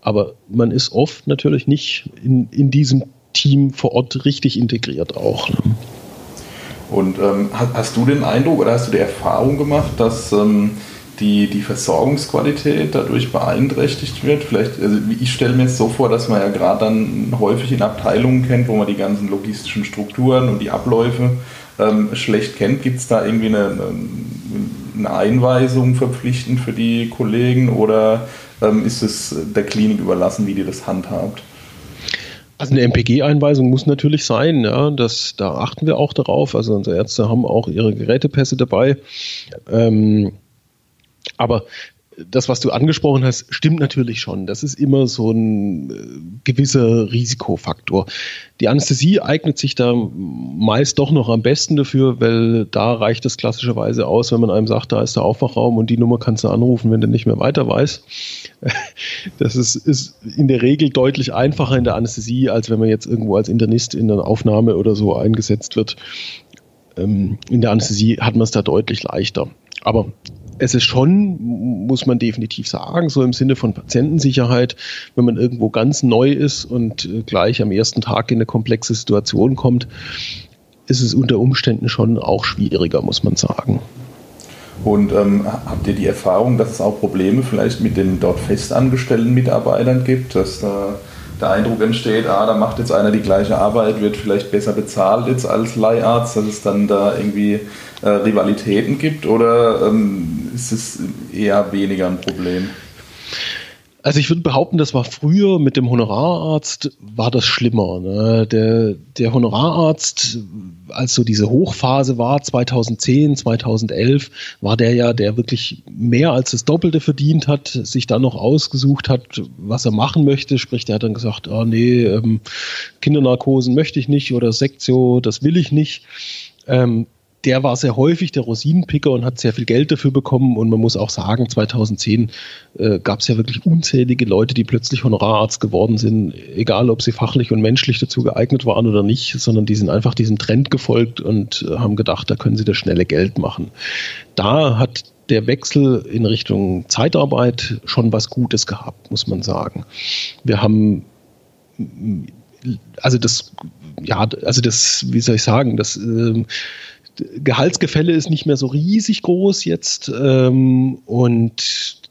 aber man ist oft natürlich nicht in, in diesem Team vor Ort richtig integriert auch. Ne? Und ähm, hast, du den Eindruck oder hast du die Erfahrung gemacht, dass ähm, die, die Versorgungsqualität dadurch beeinträchtigt wird? Vielleicht, also ich stelle mir jetzt so vor, dass man ja gerade dann häufig in Abteilungen kennt, wo man die ganzen logistischen Strukturen und die Abläufe ähm, schlecht kennt. Gibt es da irgendwie eine, eine, Einweisung verpflichtend für die Kollegen oder ähm, ist es der Klinik überlassen, wie die das handhabt? Also eine MPG-Einweisung muss natürlich sein, ja, das, da achten wir auch darauf. Also unsere Ärzte haben auch ihre Gerätepässe dabei. Ähm, aber das, was du angesprochen hast, stimmt natürlich schon. Das ist immer so ein äh, gewisser Risikofaktor. Die Anästhesie eignet sich da meist doch noch am besten dafür, weil da reicht es klassischerweise aus, wenn man einem sagt, da ist der Aufwachraum und die Nummer kannst du anrufen, wenn du nicht mehr weiter weißt. <laughs> Das ist, ist in der Regel deutlich einfacher in der Anästhesie, als wenn man jetzt irgendwo als Internist in einer Aufnahme oder so eingesetzt wird. Ähm, in der Anästhesie hat man es da deutlich leichter. Aber es ist schon, muss man definitiv sagen, so im Sinne von Patientensicherheit, wenn man irgendwo ganz neu ist und äh, gleich am ersten Tag in eine komplexe Situation kommt, ist es unter Umständen schon auch schwieriger, muss man sagen. Und ähm, habt ihr die Erfahrung, dass es auch Probleme vielleicht mit den dort festangestellten Mitarbeitern gibt, dass da der Eindruck entsteht, ah, da macht jetzt einer die gleiche Arbeit, wird vielleicht besser bezahlt jetzt als Leiharzt, dass es dann da irgendwie äh, Rivalitäten gibt oder ähm, ist es eher weniger ein Problem? Also ich würde behaupten, das war früher mit dem Honorararzt war das schlimmer. Ne? Der, der Honorararzt, als so diese Hochphase war, 2010, 2011, war der ja, der wirklich mehr als das Doppelte verdient hat, sich dann noch ausgesucht hat, was er machen möchte. Sprich, der hat dann gesagt, ah nee, ähm, Kindernarkosen möchte ich nicht oder Sektio, das will ich nicht. Ähm, der war sehr häufig der Rosinenpicker und hat sehr viel Geld dafür bekommen. Und man muss auch sagen, 2010 äh, gab es ja wirklich unzählige Leute, die plötzlich Honorararzt geworden sind, egal ob sie fachlich und menschlich dazu geeignet waren oder nicht, sondern die sind einfach diesem Trend gefolgt und äh, haben gedacht, da können sie das schnelle Geld machen. Da hat der Wechsel in Richtung Zeitarbeit schon was Gutes gehabt, muss man sagen. Wir haben also das, ja, also das, wie soll ich sagen, das äh, Gehaltsgefälle ist nicht mehr so riesig groß jetzt ähm, und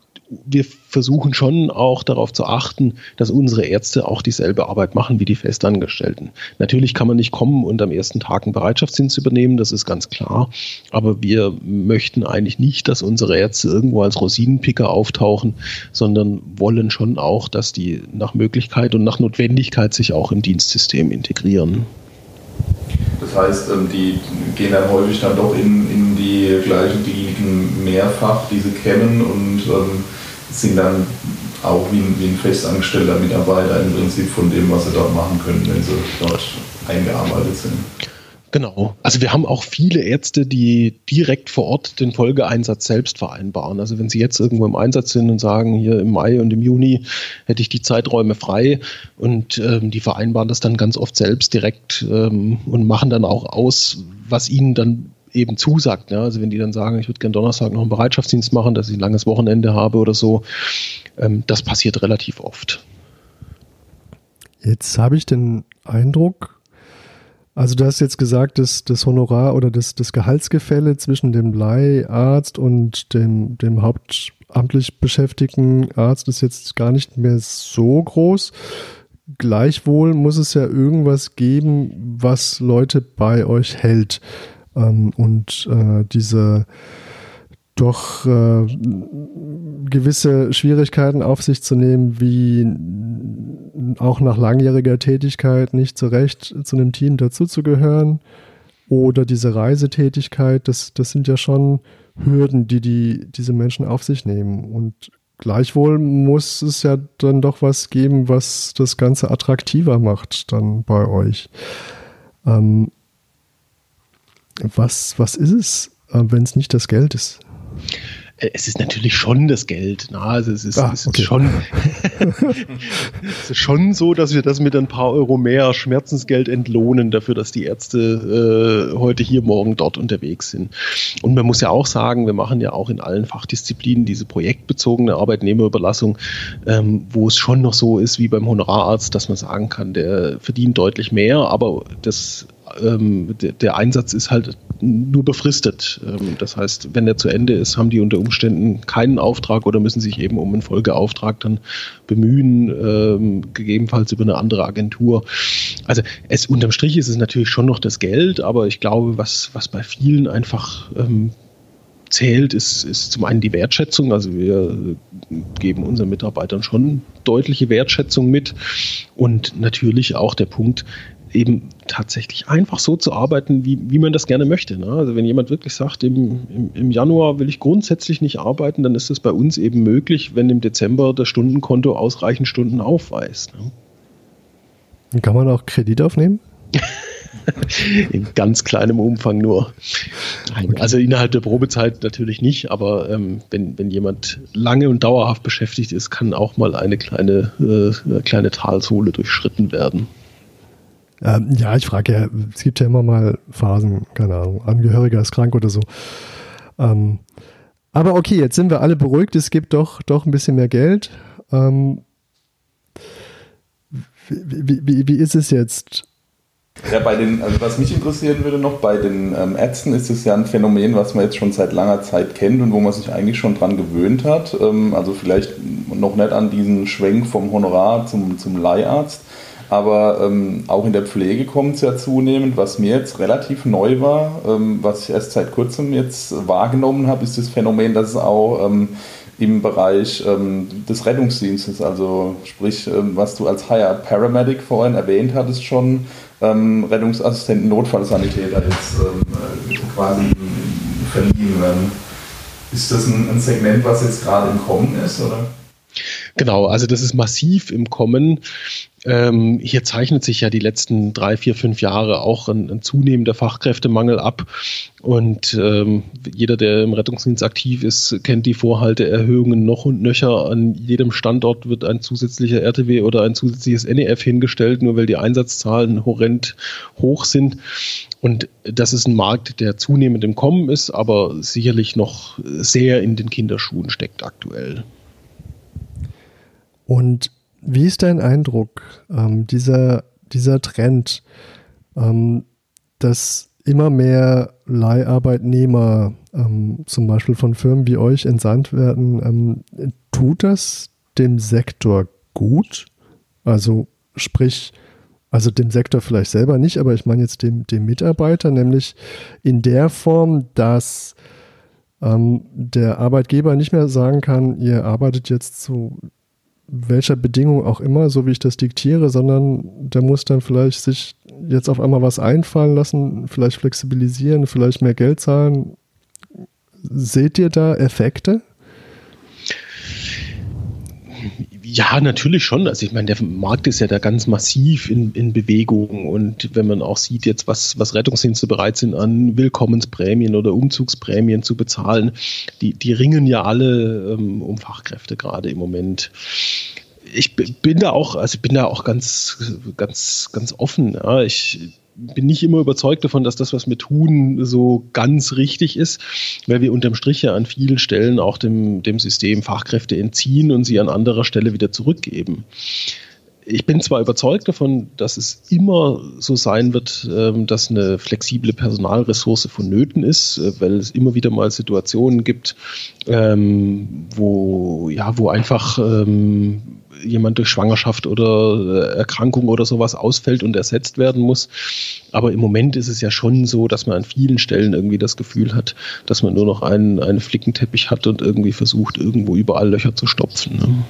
wir versuchen schon auch darauf zu achten, dass unsere Ärzte auch dieselbe Arbeit machen wie die Festangestellten. Natürlich kann man nicht kommen und am ersten Tag einen Bereitschaftsdienst übernehmen, das ist ganz klar. Aber wir möchten eigentlich nicht, dass unsere Ärzte irgendwo als Rosinenpicker auftauchen, sondern wollen schon auch, dass die nach Möglichkeit und nach Notwendigkeit sich auch im Dienstsystem integrieren. Das heißt, ähm, die gehen dann häufig dann doch in, in die gleichen Kliniken mehrfach, die sie kennen und ähm, sind dann auch wie ein, wie ein festangestellter Mitarbeiter im Prinzip von dem, was sie dort machen können, wenn sie dort eingearbeitet sind. Genau. Also wir haben auch viele Ärzte, die direkt vor Ort den Folgeeinsatz selbst vereinbaren. Also wenn sie jetzt irgendwo im Einsatz sind und sagen, hier im Mai und im Juni hätte ich die Zeiträume frei und ähm, die vereinbaren das dann ganz oft selbst direkt ähm, und machen dann auch aus, was ihnen dann eben zusagt. Ne? Also wenn die dann sagen, ich würde gerne Donnerstag noch einen Bereitschaftsdienst machen, dass ich ein langes Wochenende habe oder so, ähm, das passiert relativ oft. Jetzt habe ich den Eindruck, also du hast jetzt gesagt, dass das Honorar oder das, das Gehaltsgefälle zwischen dem Leiharzt und dem, dem hauptamtlich beschäftigten Arzt ist jetzt gar nicht mehr so groß. Gleichwohl muss es ja irgendwas geben, was Leute bei euch hält. Ähm, und äh, diese doch äh, gewisse Schwierigkeiten auf sich zu nehmen, wie auch nach langjähriger Tätigkeit nicht zurecht zu einem Team dazuzugehören oder diese Reisetätigkeit, das, das sind ja schon Hürden, die, die diese Menschen auf sich nehmen. Und gleichwohl muss es ja dann doch was geben, was das Ganze attraktiver macht dann bei euch. Ähm, was, was ist es, äh, wenn es nicht das Geld ist? Es ist natürlich schon das Geld. Na, also es ist, ah, es ist schon, <laughs> es ist schon so, dass wir das mit ein paar Euro mehr Schmerzensgeld entlohnen dafür, dass die Ärzte äh, heute hier, morgen dort unterwegs sind. Und man muss ja auch sagen, wir machen ja auch in allen Fachdisziplinen diese projektbezogene Arbeitnehmerüberlassung, ähm, wo es schon noch so ist wie beim Honorararzt, dass man sagen kann, der verdient deutlich mehr, aber das ähm, der, der, Einsatz ist halt nur befristet. Ähm, das heißt, wenn der zu Ende ist, haben die unter Umständen keinen Auftrag oder müssen sich eben um einen Folgeauftrag dann bemühen, ähm, gegebenenfalls über eine andere Agentur. Also es unterm Strich ist es natürlich schon noch das Geld, aber ich glaube, was, was bei vielen einfach ähm, zählt, ist, ist zum einen die Wertschätzung. Also wir geben unseren Mitarbeitern schon deutliche Wertschätzung mit und natürlich auch der Punkt, eben tatsächlich einfach so zu arbeiten, wie, wie man das gerne möchte. Ne? Also wenn jemand wirklich sagt, im, im, im, Januar will ich grundsätzlich nicht arbeiten, dann ist das bei uns eben möglich, wenn im Dezember das Stundenkonto ausreichend Stunden aufweist. Ne? Kann man auch Kredit aufnehmen? <laughs> In ganz kleinem Umfang nur. Okay. Also innerhalb der Probezeit natürlich nicht, aber ähm, wenn, wenn jemand lange und dauerhaft beschäftigt ist, kann auch mal eine kleine, äh, kleine Talsohle durchschritten werden. Ähm, ja, ich frage ja, es gibt ja immer mal Phasen, keine Ahnung, Angehöriger ist krank oder so. Ähm, aber okay, jetzt sind wir alle beruhigt, es gibt doch, doch ein bisschen mehr Geld. Ähm, wie, wie, wie, ist es jetzt? Ja, bei den, also was mich interessieren würde noch, bei den ähm, Ärzten ist es ja ein Phänomen, was man jetzt schon seit langer Zeit kennt und wo man sich eigentlich schon dran gewöhnt hat. Ähm, also vielleicht noch nicht an diesen Schwenk vom Honorar zum, zum Leiharzt. Aber ähm, auch in der Pflege kommt es ja zunehmend. Was mir jetzt relativ neu war, ähm, was ich erst seit kurzem jetzt wahrgenommen habe, ist das Phänomen, dass es auch ähm, im Bereich ähm, des Rettungsdienstes, also sprich, ähm, was du als Higher Paramedic vorhin erwähnt hattest schon, ähm, Rettungsassistenten, Notfallsanitäter jetzt quasi verliehen werden. Ist das ein, ein Segment, was jetzt gerade im Kommen ist, oder? Genau, also das ist massiv im Kommen. Ähm, hier zeichnet sich ja die letzten drei, vier, fünf Jahre auch ein, ein zunehmender Fachkräftemangel ab. Und ähm, jeder, der im Rettungsdienst aktiv ist, kennt die Vorhalteerhöhungen noch und nöcher. An jedem Standort wird ein zusätzlicher RTW oder ein zusätzliches NEF hingestellt, nur weil die Einsatzzahlen horrend hoch sind. Und das ist ein Markt, der zunehmend im Kommen ist, aber sicherlich noch sehr in den Kinderschuhen steckt aktuell. Und wie ist dein Eindruck, ähm, dieser, dieser Trend, ähm, dass immer mehr Leiharbeitnehmer ähm, zum Beispiel von Firmen wie euch entsandt werden, ähm, tut das dem Sektor gut? Also sprich, also dem Sektor vielleicht selber nicht, aber ich meine jetzt dem, dem Mitarbeiter, nämlich in der Form, dass ähm, der Arbeitgeber nicht mehr sagen kann, ihr arbeitet jetzt zu welcher Bedingung auch immer, so wie ich das diktiere, sondern der muss dann vielleicht sich jetzt auf einmal was einfallen lassen, vielleicht flexibilisieren, vielleicht mehr Geld zahlen. Seht ihr da Effekte? Ja, natürlich schon. Also ich meine, der Markt ist ja da ganz massiv in, in Bewegung und wenn man auch sieht jetzt, was, was Rettungsdienste bereit sind an Willkommensprämien oder Umzugsprämien zu bezahlen, die, die ringen ja alle ähm, um Fachkräfte gerade im Moment. Ich bin da auch, also ich bin da auch ganz, ganz, ganz offen. Ja. Ich bin nicht immer überzeugt davon, dass das, was wir tun, so ganz richtig ist, weil wir unterm Strich ja an vielen Stellen auch dem, dem System Fachkräfte entziehen und sie an anderer Stelle wieder zurückgeben. Ich bin zwar überzeugt davon, dass es immer so sein wird, ähm, dass eine flexible Personalressource vonnöten ist, äh, weil es immer wieder mal Situationen gibt, ähm, wo, ja, wo einfach ähm, jemand durch Schwangerschaft oder äh, Erkrankung oder sowas ausfällt und ersetzt werden muss. Aber im Moment ist es ja schon so, dass man an vielen Stellen irgendwie das Gefühl hat, dass man nur noch einen, einen Flickenteppich hat und irgendwie versucht, irgendwo überall Löcher zu stopfen. Ne?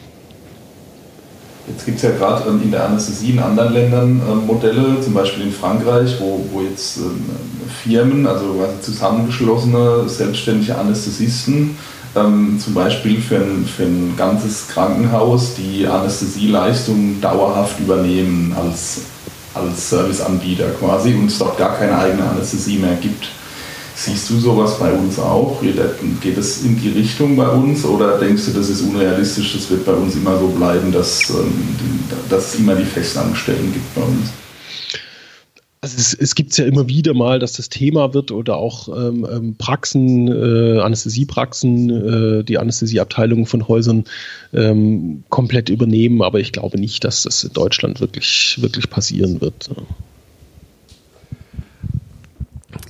Jetzt gibt es ja gerade ähm, in der Anästhesie in anderen Ländern ähm, Modelle, zum Beispiel in Frankreich, wo, wo jetzt ähm, Firmen, also zusammengeschlossene selbstständige Anästhesisten, zum Beispiel für ein, für ein ganzes Krankenhaus die Anästhesieleistung dauerhaft übernehmen als, als Serviceanbieter quasi und es dort gar keine eigene Anästhesie mehr gibt. Siehst du sowas bei uns auch? Geht es in die Richtung bei uns oder denkst du, das ist unrealistisch, das wird bei uns immer so bleiben, dass, ähm, dass es immer die Festangestellten gibt bei uns? Also es, es gibt es ja immer wieder mal, dass das Thema wird oder auch ähm, ähm Praxen, äh, Anästhesiepraxen, äh, die Anästhesieabteilungen von Häusern ähm, komplett übernehmen, aber ich glaube nicht, dass das in Deutschland wirklich, wirklich passieren wird.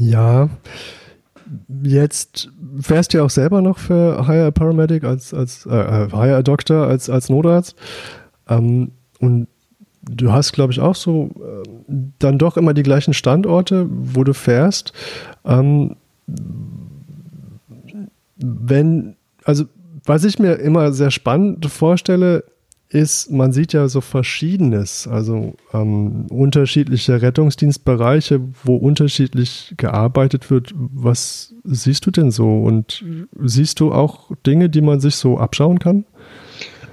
Ja, jetzt fährst du ja auch selber noch für Higher Paramedic als, als äh, äh Higher Doctor als, als Notarzt. Ähm, und du hast, glaube ich, auch so äh, dann doch immer die gleichen Standorte, wo du fährst. Ähm, wenn, also was ich mir immer sehr spannend vorstelle, ist, man sieht ja so Verschiedenes, also ähm, unterschiedliche Rettungsdienstbereiche, wo unterschiedlich gearbeitet wird. Was siehst du denn so? Und siehst du auch Dinge, die man sich so abschauen kann?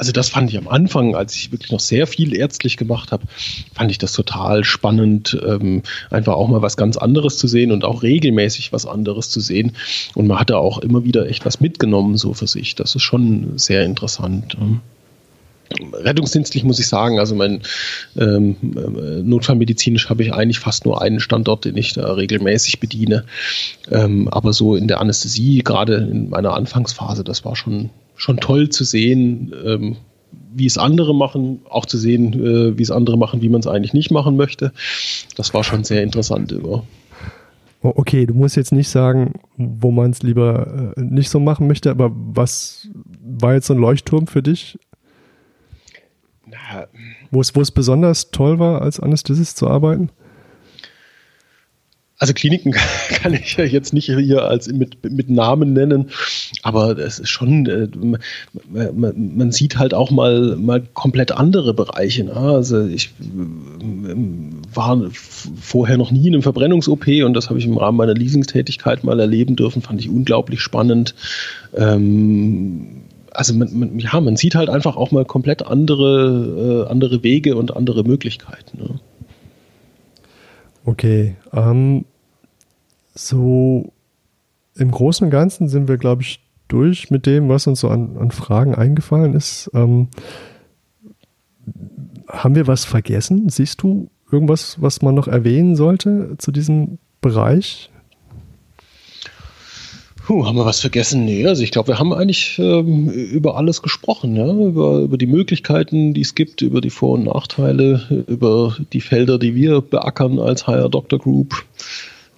also das fand ich am Anfang, als ich wirklich noch sehr viel ärztlich gemacht habe, fand ich das total spannend, ähm, einfach auch mal was ganz anderes zu sehen und auch regelmäßig was anderes zu sehen. Und man hatte auch immer wieder echt was mitgenommen so für sich. Das ist schon sehr interessant. Rettungsdienstlich muss ich sagen, also mein ähm, äh, notfallmedizinisch habe ich eigentlich fast nur einen Standort, den ich da regelmäßig bediene. Ähm, aber so in der Anästhesie, gerade in meiner Anfangsphase, das war schon schon toll zu sehen, ähm, wie es andere machen, auch zu sehen, äh, wie es andere machen, wie man es eigentlich nicht machen möchte. Das war schon sehr interessant immer. Okay, du musst jetzt nicht sagen, wo man es lieber äh, nicht so machen möchte, aber was war jetzt so ein Leuchtturm für dich? Wo es besonders toll war, als Anästhesist zu arbeiten? Also Kliniken <laughs> kann ich ja jetzt nicht hier als mit, mit Namen nennen, aber es ist schon, äh, man, man, sieht halt auch mal, mal komplett andere Bereiche. Ne? Also ich äh, war vorher noch nie in einem Verbrennungs-OP und das habe ich im Rahmen meiner Leasingstätigkeit mal erleben dürfen, fand ich unglaublich spannend. Ähm, also man, man, ja, man sieht halt einfach auch mal komplett andere, äh, andere Wege und andere Möglichkeiten. Ne? Okay, ähm, so im Großen und Ganzen sind wir, glaube ich, durch mit dem, was uns so an, an Fragen eingefallen ist. Ähm, haben wir was vergessen? Siehst du irgendwas, was man noch erwähnen sollte zu diesem Bereich? Puh, haben wir was vergessen? Nee, also ich glaube, wir haben eigentlich ähm, über alles gesprochen, ja? über, über die Möglichkeiten, die es gibt, über die Vor- und Nachteile, über die Felder, die wir beackern als Higher Doctor Group.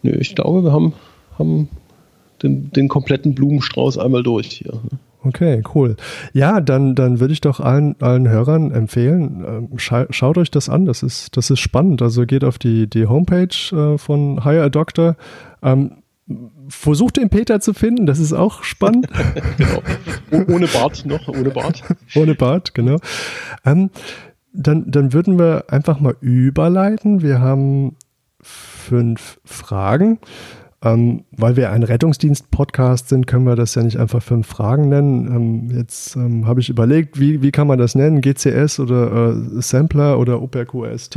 Nö, ich glaube, wir haben, haben den, den kompletten Blumenstrauß einmal durch hier. Okay, cool. Ja, dann, dann würde ich doch allen, allen Hörern empfehlen, ähm, scha schaut euch das an. Das ist, das ist spannend. Also geht auf die, die Homepage äh, von Hire a Doctor. Ähm, versucht den Peter zu finden, das ist auch spannend. <laughs> genau. Ohne Bart noch, ohne Bart. ohne Bart, genau. Ähm, dann, dann würden wir einfach mal überleiten. Wir haben fünf Fragen. Ähm, weil wir ein Rettungsdienst-Podcast sind, können wir das ja nicht einfach fünf Fragen nennen. Ähm, jetzt ähm, habe ich überlegt, wie, wie kann man das nennen? GCS oder äh, Sampler oder OperQST.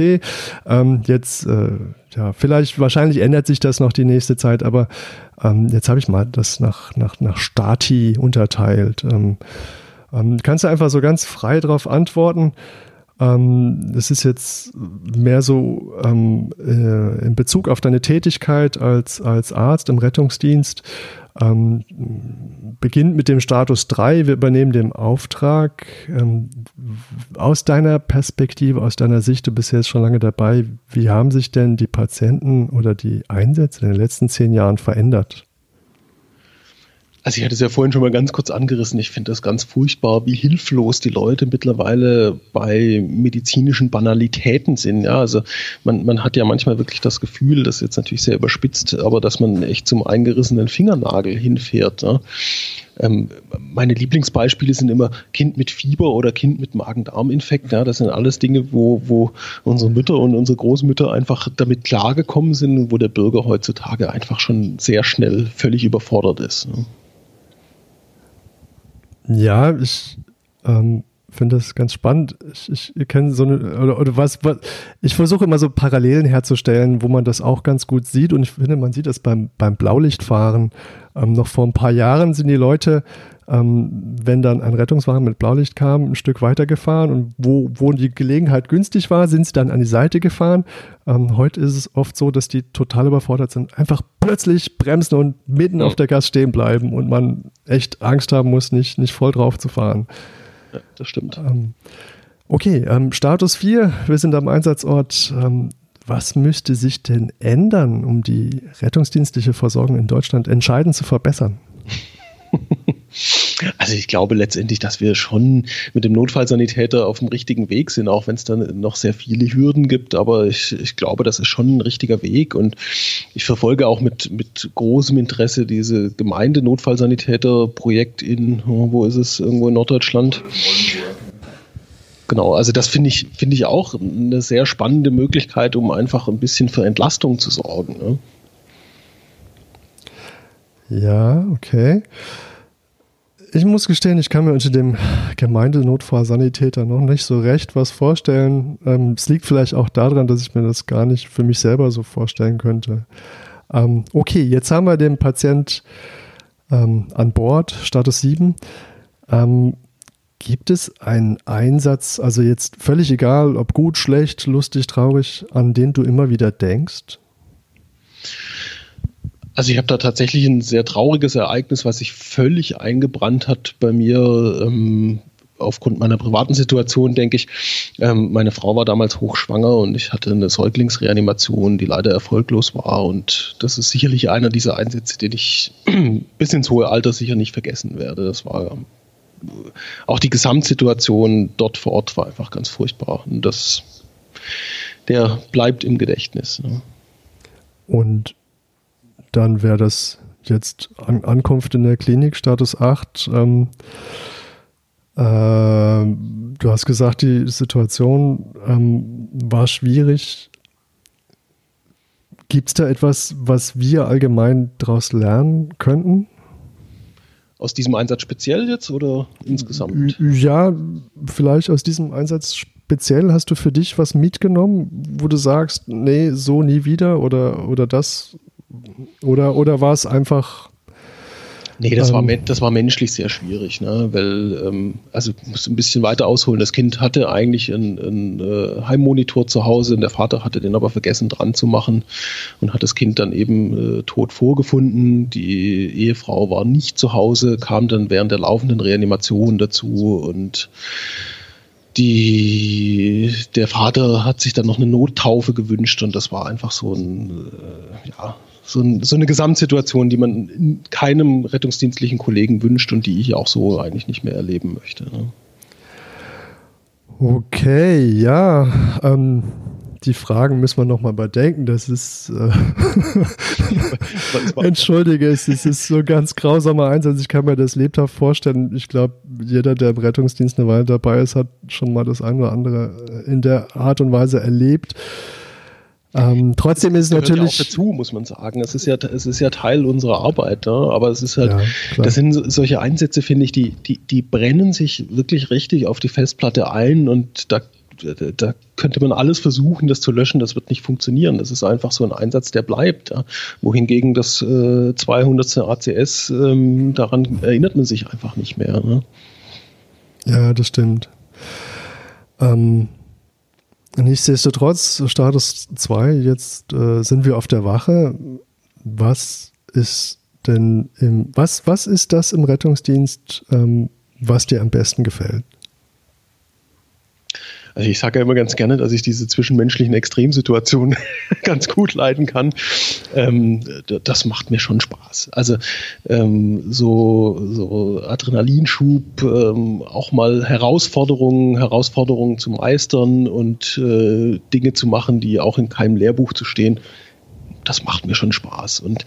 Ähm, jetzt, äh, ja, vielleicht, wahrscheinlich ändert sich das noch die nächste Zeit, aber ähm, jetzt habe ich mal das nach, nach, nach Stati unterteilt. Ähm, kannst du einfach so ganz frei darauf antworten? Ähm, es ist jetzt mehr so ähm, äh, in Bezug auf deine Tätigkeit als, als Arzt im Rettungsdienst. Ähm, beginnt mit dem Status 3, wir übernehmen den Auftrag. Ähm, aus deiner Perspektive, aus deiner Sicht, du bist jetzt schon lange dabei, wie haben sich denn die Patienten oder die Einsätze in den letzten zehn Jahren verändert? Also ich hatte es ja vorhin schon mal ganz kurz angerissen. Ich finde das ganz furchtbar, wie hilflos die Leute mittlerweile bei medizinischen Banalitäten sind. Ja, also man, man hat ja manchmal wirklich das Gefühl, das ist jetzt natürlich sehr überspitzt, aber dass man echt zum eingerissenen Fingernagel hinfährt. Ja. Ähm, meine Lieblingsbeispiele sind immer Kind mit Fieber oder Kind mit Magen-Darm-Infekt. Ja, das sind alles Dinge, wo, wo unsere Mütter und unsere Großmütter einfach damit klargekommen sind und wo der Bürger heutzutage einfach schon sehr schnell völlig überfordert ist. Ja. Ja, ich ähm, finde das ganz spannend. Ich, ich kenne so eine, oder, oder was, was ich versuche immer so Parallelen herzustellen, wo man das auch ganz gut sieht. Und ich finde, man sieht das beim, beim Blaulichtfahren. Ähm, noch vor ein paar Jahren sind die Leute, ähm, wenn dann ein Rettungswagen mit Blaulicht kam, ein Stück weiter gefahren und wo, wo die Gelegenheit günstig war, sind sie dann an die Seite gefahren. Ähm, heute ist es oft so, dass die total überfordert sind, einfach plötzlich bremsen und mitten ja. auf der Gas stehen bleiben und man echt Angst haben muss, nicht, nicht voll drauf zu fahren. Ja, das stimmt. Ähm, okay, ähm, Status 4, wir sind am Einsatzort. Ähm, was müsste sich denn ändern, um die rettungsdienstliche Versorgung in Deutschland entscheidend zu verbessern? Also ich glaube letztendlich, dass wir schon mit dem Notfallsanitäter auf dem richtigen Weg sind, auch wenn es dann noch sehr viele Hürden gibt. Aber ich, ich glaube, das ist schon ein richtiger Weg. Und ich verfolge auch mit, mit großem Interesse diese Gemeinde-Notfallsanitäter-Projekt in, wo ist es, irgendwo in Norddeutschland. Genau, also das finde ich, finde ich auch eine sehr spannende Möglichkeit, um einfach ein bisschen für Entlastung zu sorgen. Ne? Ja, okay. Ich muss gestehen, ich kann mir unter dem Gemeindenotfallsanitäter noch nicht so recht was vorstellen. Ähm, es liegt vielleicht auch daran, dass ich mir das gar nicht für mich selber so vorstellen könnte. Ähm, okay, jetzt haben wir den Patient ähm, an Bord, Status 7. Ähm, gibt es einen Einsatz, also jetzt völlig egal, ob gut, schlecht, lustig, traurig, an den du immer wieder denkst? Also ich habe da tatsächlich ein sehr trauriges Ereignis, was sich völlig eingebrannt hat bei mir. Ähm, aufgrund meiner privaten Situation, denke ich. Ähm, meine Frau war damals hochschwanger und ich hatte eine Säuglingsreanimation, die leider erfolglos war. Und das ist sicherlich einer dieser Einsätze, den ich <clears throat> bis ins hohe Alter sicher nicht vergessen werde. Das war äh, auch die Gesamtsituation dort vor Ort war einfach ganz furchtbar. Und das, der bleibt im Gedächtnis. Ne? Und dann wäre das jetzt An Ankunft in der Klinik, Status 8. Ähm, äh, du hast gesagt, die Situation ähm, war schwierig. Gibt es da etwas, was wir allgemein daraus lernen könnten? Aus diesem Einsatz speziell jetzt oder insgesamt? Ja, vielleicht aus diesem Einsatz speziell. Hast du für dich was mitgenommen, wo du sagst, nee, so nie wieder oder, oder das oder, oder war es einfach. Nee, das, ähm, war, das war menschlich sehr schwierig, ne? weil, ähm, also ich muss ein bisschen weiter ausholen. Das Kind hatte eigentlich einen, einen äh, Heimmonitor zu Hause und der Vater hatte den aber vergessen dran zu machen und hat das Kind dann eben äh, tot vorgefunden. Die Ehefrau war nicht zu Hause, kam dann während der laufenden Reanimation dazu und die, der Vater hat sich dann noch eine Nottaufe gewünscht und das war einfach so ein, äh, ja, so, ein, so, eine Gesamtsituation, die man keinem rettungsdienstlichen Kollegen wünscht und die ich auch so eigentlich nicht mehr erleben möchte. Ne? Okay, ja. Ähm, die Fragen müssen wir nochmal überdenken. Das ist, äh <laughs> entschuldige, es ist so ein ganz grausamer Einsatz. Ich kann mir das lebhaft vorstellen. Ich glaube, jeder, der im Rettungsdienst eine Weile dabei ist, hat schon mal das eine oder andere in der Art und Weise erlebt. Ähm, trotzdem ist es natürlich. Ja auch dazu, muss man sagen. Es ist ja, es ist ja Teil unserer Arbeit, ne? aber es ist halt, ja, das sind solche Einsätze, finde ich, die, die, die brennen sich wirklich richtig auf die Festplatte ein und da, da könnte man alles versuchen, das zu löschen. Das wird nicht funktionieren. Das ist einfach so ein Einsatz, der bleibt. Ja? Wohingegen das äh, 200. ACS, ähm, daran erinnert man sich einfach nicht mehr. Ne? Ja, das stimmt. Ähm, Nichtsdestotrotz, Status 2, jetzt äh, sind wir auf der Wache. Was ist denn im, was, was ist das im Rettungsdienst, ähm, was dir am besten gefällt? Also ich sage ja immer ganz gerne, dass ich diese zwischenmenschlichen Extremsituationen <laughs> ganz gut leiden kann. Ähm, das macht mir schon Spaß. Also ähm, so, so Adrenalinschub, ähm, auch mal Herausforderungen, Herausforderungen zu meistern und äh, Dinge zu machen, die auch in keinem Lehrbuch zu stehen, das macht mir schon Spaß. Und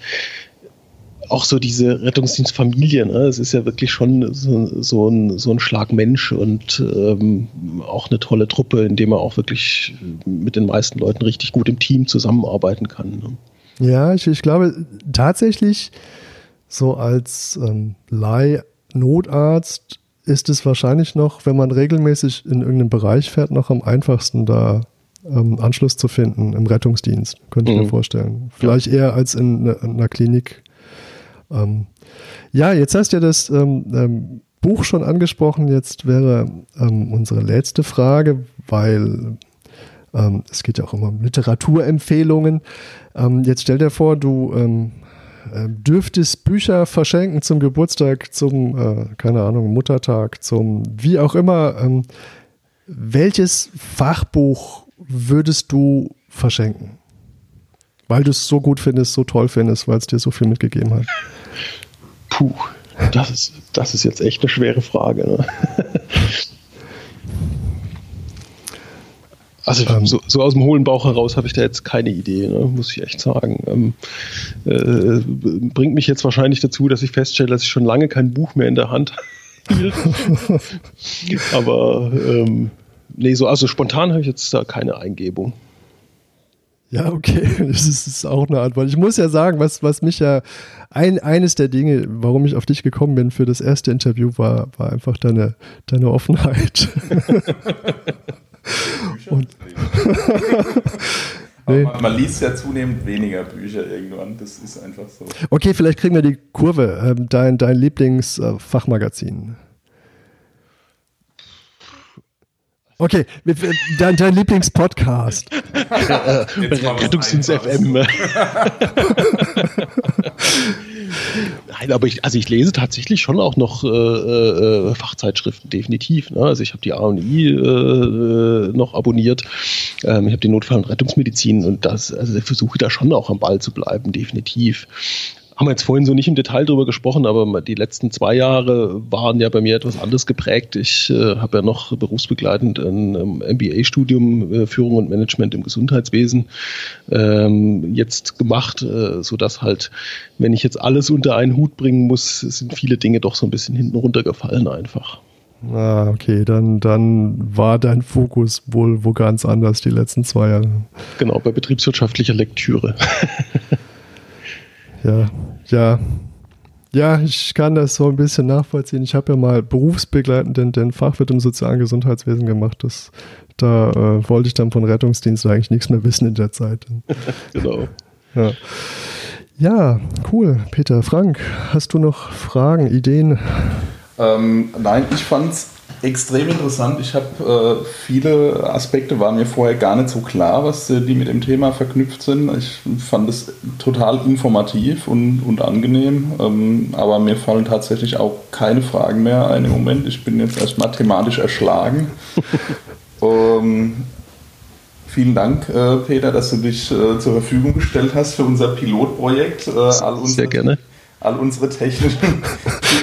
auch so diese Rettungsdienstfamilie, ne? es ist ja wirklich schon so, so, ein, so ein Schlag Mensch und ähm, auch eine tolle Truppe, in der man auch wirklich mit den meisten Leuten richtig gut im Team zusammenarbeiten kann. Ne? Ja, ich, ich glaube tatsächlich, so als ähm, Leih-Notarzt ist es wahrscheinlich noch, wenn man regelmäßig in irgendeinem Bereich fährt, noch am einfachsten da ähm, Anschluss zu finden im Rettungsdienst, könnte ich mir Mhm. vorstellen. Vielleicht eher als in, ne- in einer Klinik. Ähm, ja, jetzt hast du ja das ähm, ähm, Buch schon angesprochen. Jetzt wäre ähm, unsere letzte Frage, weil ähm, es geht ja auch immer um Literaturempfehlungen. Jetzt stell dir vor, du dürftest Bücher verschenken zum Geburtstag, zum, äh, keine Ahnung, Muttertag, zum wie auch immer. Welches Fachbuch würdest du verschenken? Weil du es so gut findest, so toll findest, weil es dir so viel mitgegeben hat. Puh, das ist, das ist jetzt echt eine schwere Frage. Ne? Also Ähm. so, so aus dem hohlen Bauch heraus habe ich da jetzt keine Idee, ne? muss ich echt sagen. Ähm, äh, bringt mich jetzt wahrscheinlich dazu, dass ich feststelle, dass ich schon lange kein Buch mehr in der Hand <laughs> hielt. Aber ähm, nee, so also spontan habe ich jetzt da keine Eingebung. Ja, okay, <laughs> das ist, ist auch eine Antwort. Ich muss ja sagen, was, was mich ja, ein, eines der Dinge, warum ich auf dich gekommen bin für das erste Interview, war, war einfach deine, deine Offenheit. Und- <laughs> Nee. man, man liest ja zunehmend weniger Bücher irgendwann. Das ist einfach so. Okay, vielleicht kriegen wir die Kurve. Ähm, dein dein Lieblingsfachmagazin. Okay, dein, dein Lieblingspodcast. <laughs> Rettungsdienst. FM. <laughs> Nein, aber ich, also ich lese tatsächlich schon auch noch äh, äh, Fachzeitschriften, definitiv. Ne? Also ich habe die A&I äh, noch abonniert. Ähm, ich habe die Notfall- und Rettungsmedizin und das, also ich versuche da schon auch am Ball zu bleiben, definitiv. Haben wir jetzt vorhin so nicht im Detail drüber gesprochen, aber die letzten zwei Jahre waren ja bei mir etwas anders geprägt. Ich äh, habe ja noch berufsbegleitend ein ähm, MBA-Studium äh, Führung und Management im Gesundheitswesen ähm, jetzt gemacht, äh, sodass halt, wenn ich jetzt alles unter einen Hut bringen muss, sind viele Dinge doch so ein bisschen hinten runtergefallen einfach. Ah, okay, dann, dann war dein Fokus wohl wo ganz anders die letzten zwei Jahre. Genau, bei betriebswirtschaftlicher Lektüre. <laughs> Ja, ja. Ja, ich kann das so ein bisschen nachvollziehen. Ich habe ja mal berufsbegleitend den, den Fachwirt im sozialen Gesundheitswesen gemacht. Das, da äh, wollte ich dann von Rettungsdienst eigentlich nichts mehr wissen in der Zeit. <laughs> genau. Ja. ja, cool. Peter, Frank, hast du noch Fragen, Ideen? Ähm, nein, ich fand es extrem interessant. Ich habe äh, viele Aspekte, waren mir vorher gar nicht so klar, was die mit dem Thema verknüpft sind. Ich fand es total informativ und, und angenehm, ähm, aber mir fallen tatsächlich auch keine Fragen mehr ein im Moment. Ich bin jetzt erstmal thematisch erschlagen. <laughs> ähm, Vielen Dank, äh, Peter, dass du dich äh, zur Verfügung gestellt hast für unser Pilotprojekt. Äh, all unsere, Sehr gerne. all unsere technischen <laughs>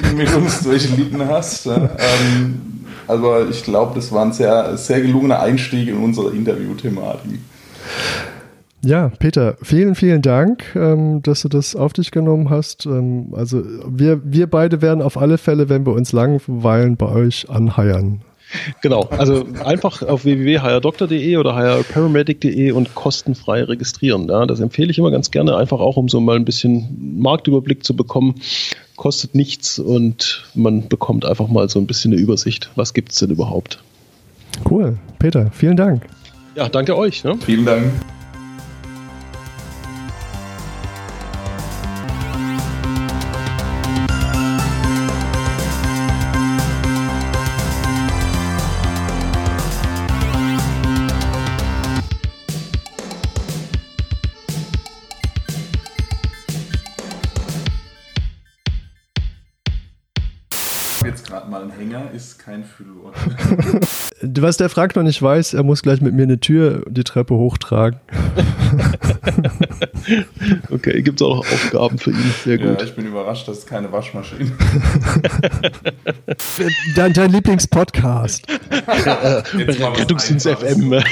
Dinge mit uns durchlitten hast. Ähm, also ich glaube, das war ein sehr, sehr gelungener Einstieg in unsere Interview-Thematik. Ja, Peter, vielen, vielen Dank, ähm, dass du das auf dich genommen hast. Ähm, also wir, wir beide werden auf alle Fälle, wenn wir uns langweilen, bei euch anheiern. Genau, also einfach auf www.hiredoktor.de oder hireparamedic.de und kostenfrei registrieren. Ja, das empfehle ich immer ganz gerne, einfach auch um so mal ein bisschen Marktüberblick zu bekommen. Kostet nichts und man bekommt einfach mal so ein bisschen eine Übersicht. Was gibt es denn überhaupt? Cool. Peter, vielen Dank. Ja, danke euch. Ne? Vielen Dank. Kein Füllwort. <laughs> Was der Frank noch nicht weiß, er muss gleich mit mir eine Tür die Treppe hochtragen. <laughs> Okay, gibt es auch noch Aufgaben für ihn. Sehr Ja, gut. ich bin überrascht, dass es keine Waschmaschine <laughs> Dein, dein Lieblingspodcast. Rettungsdienst. FM.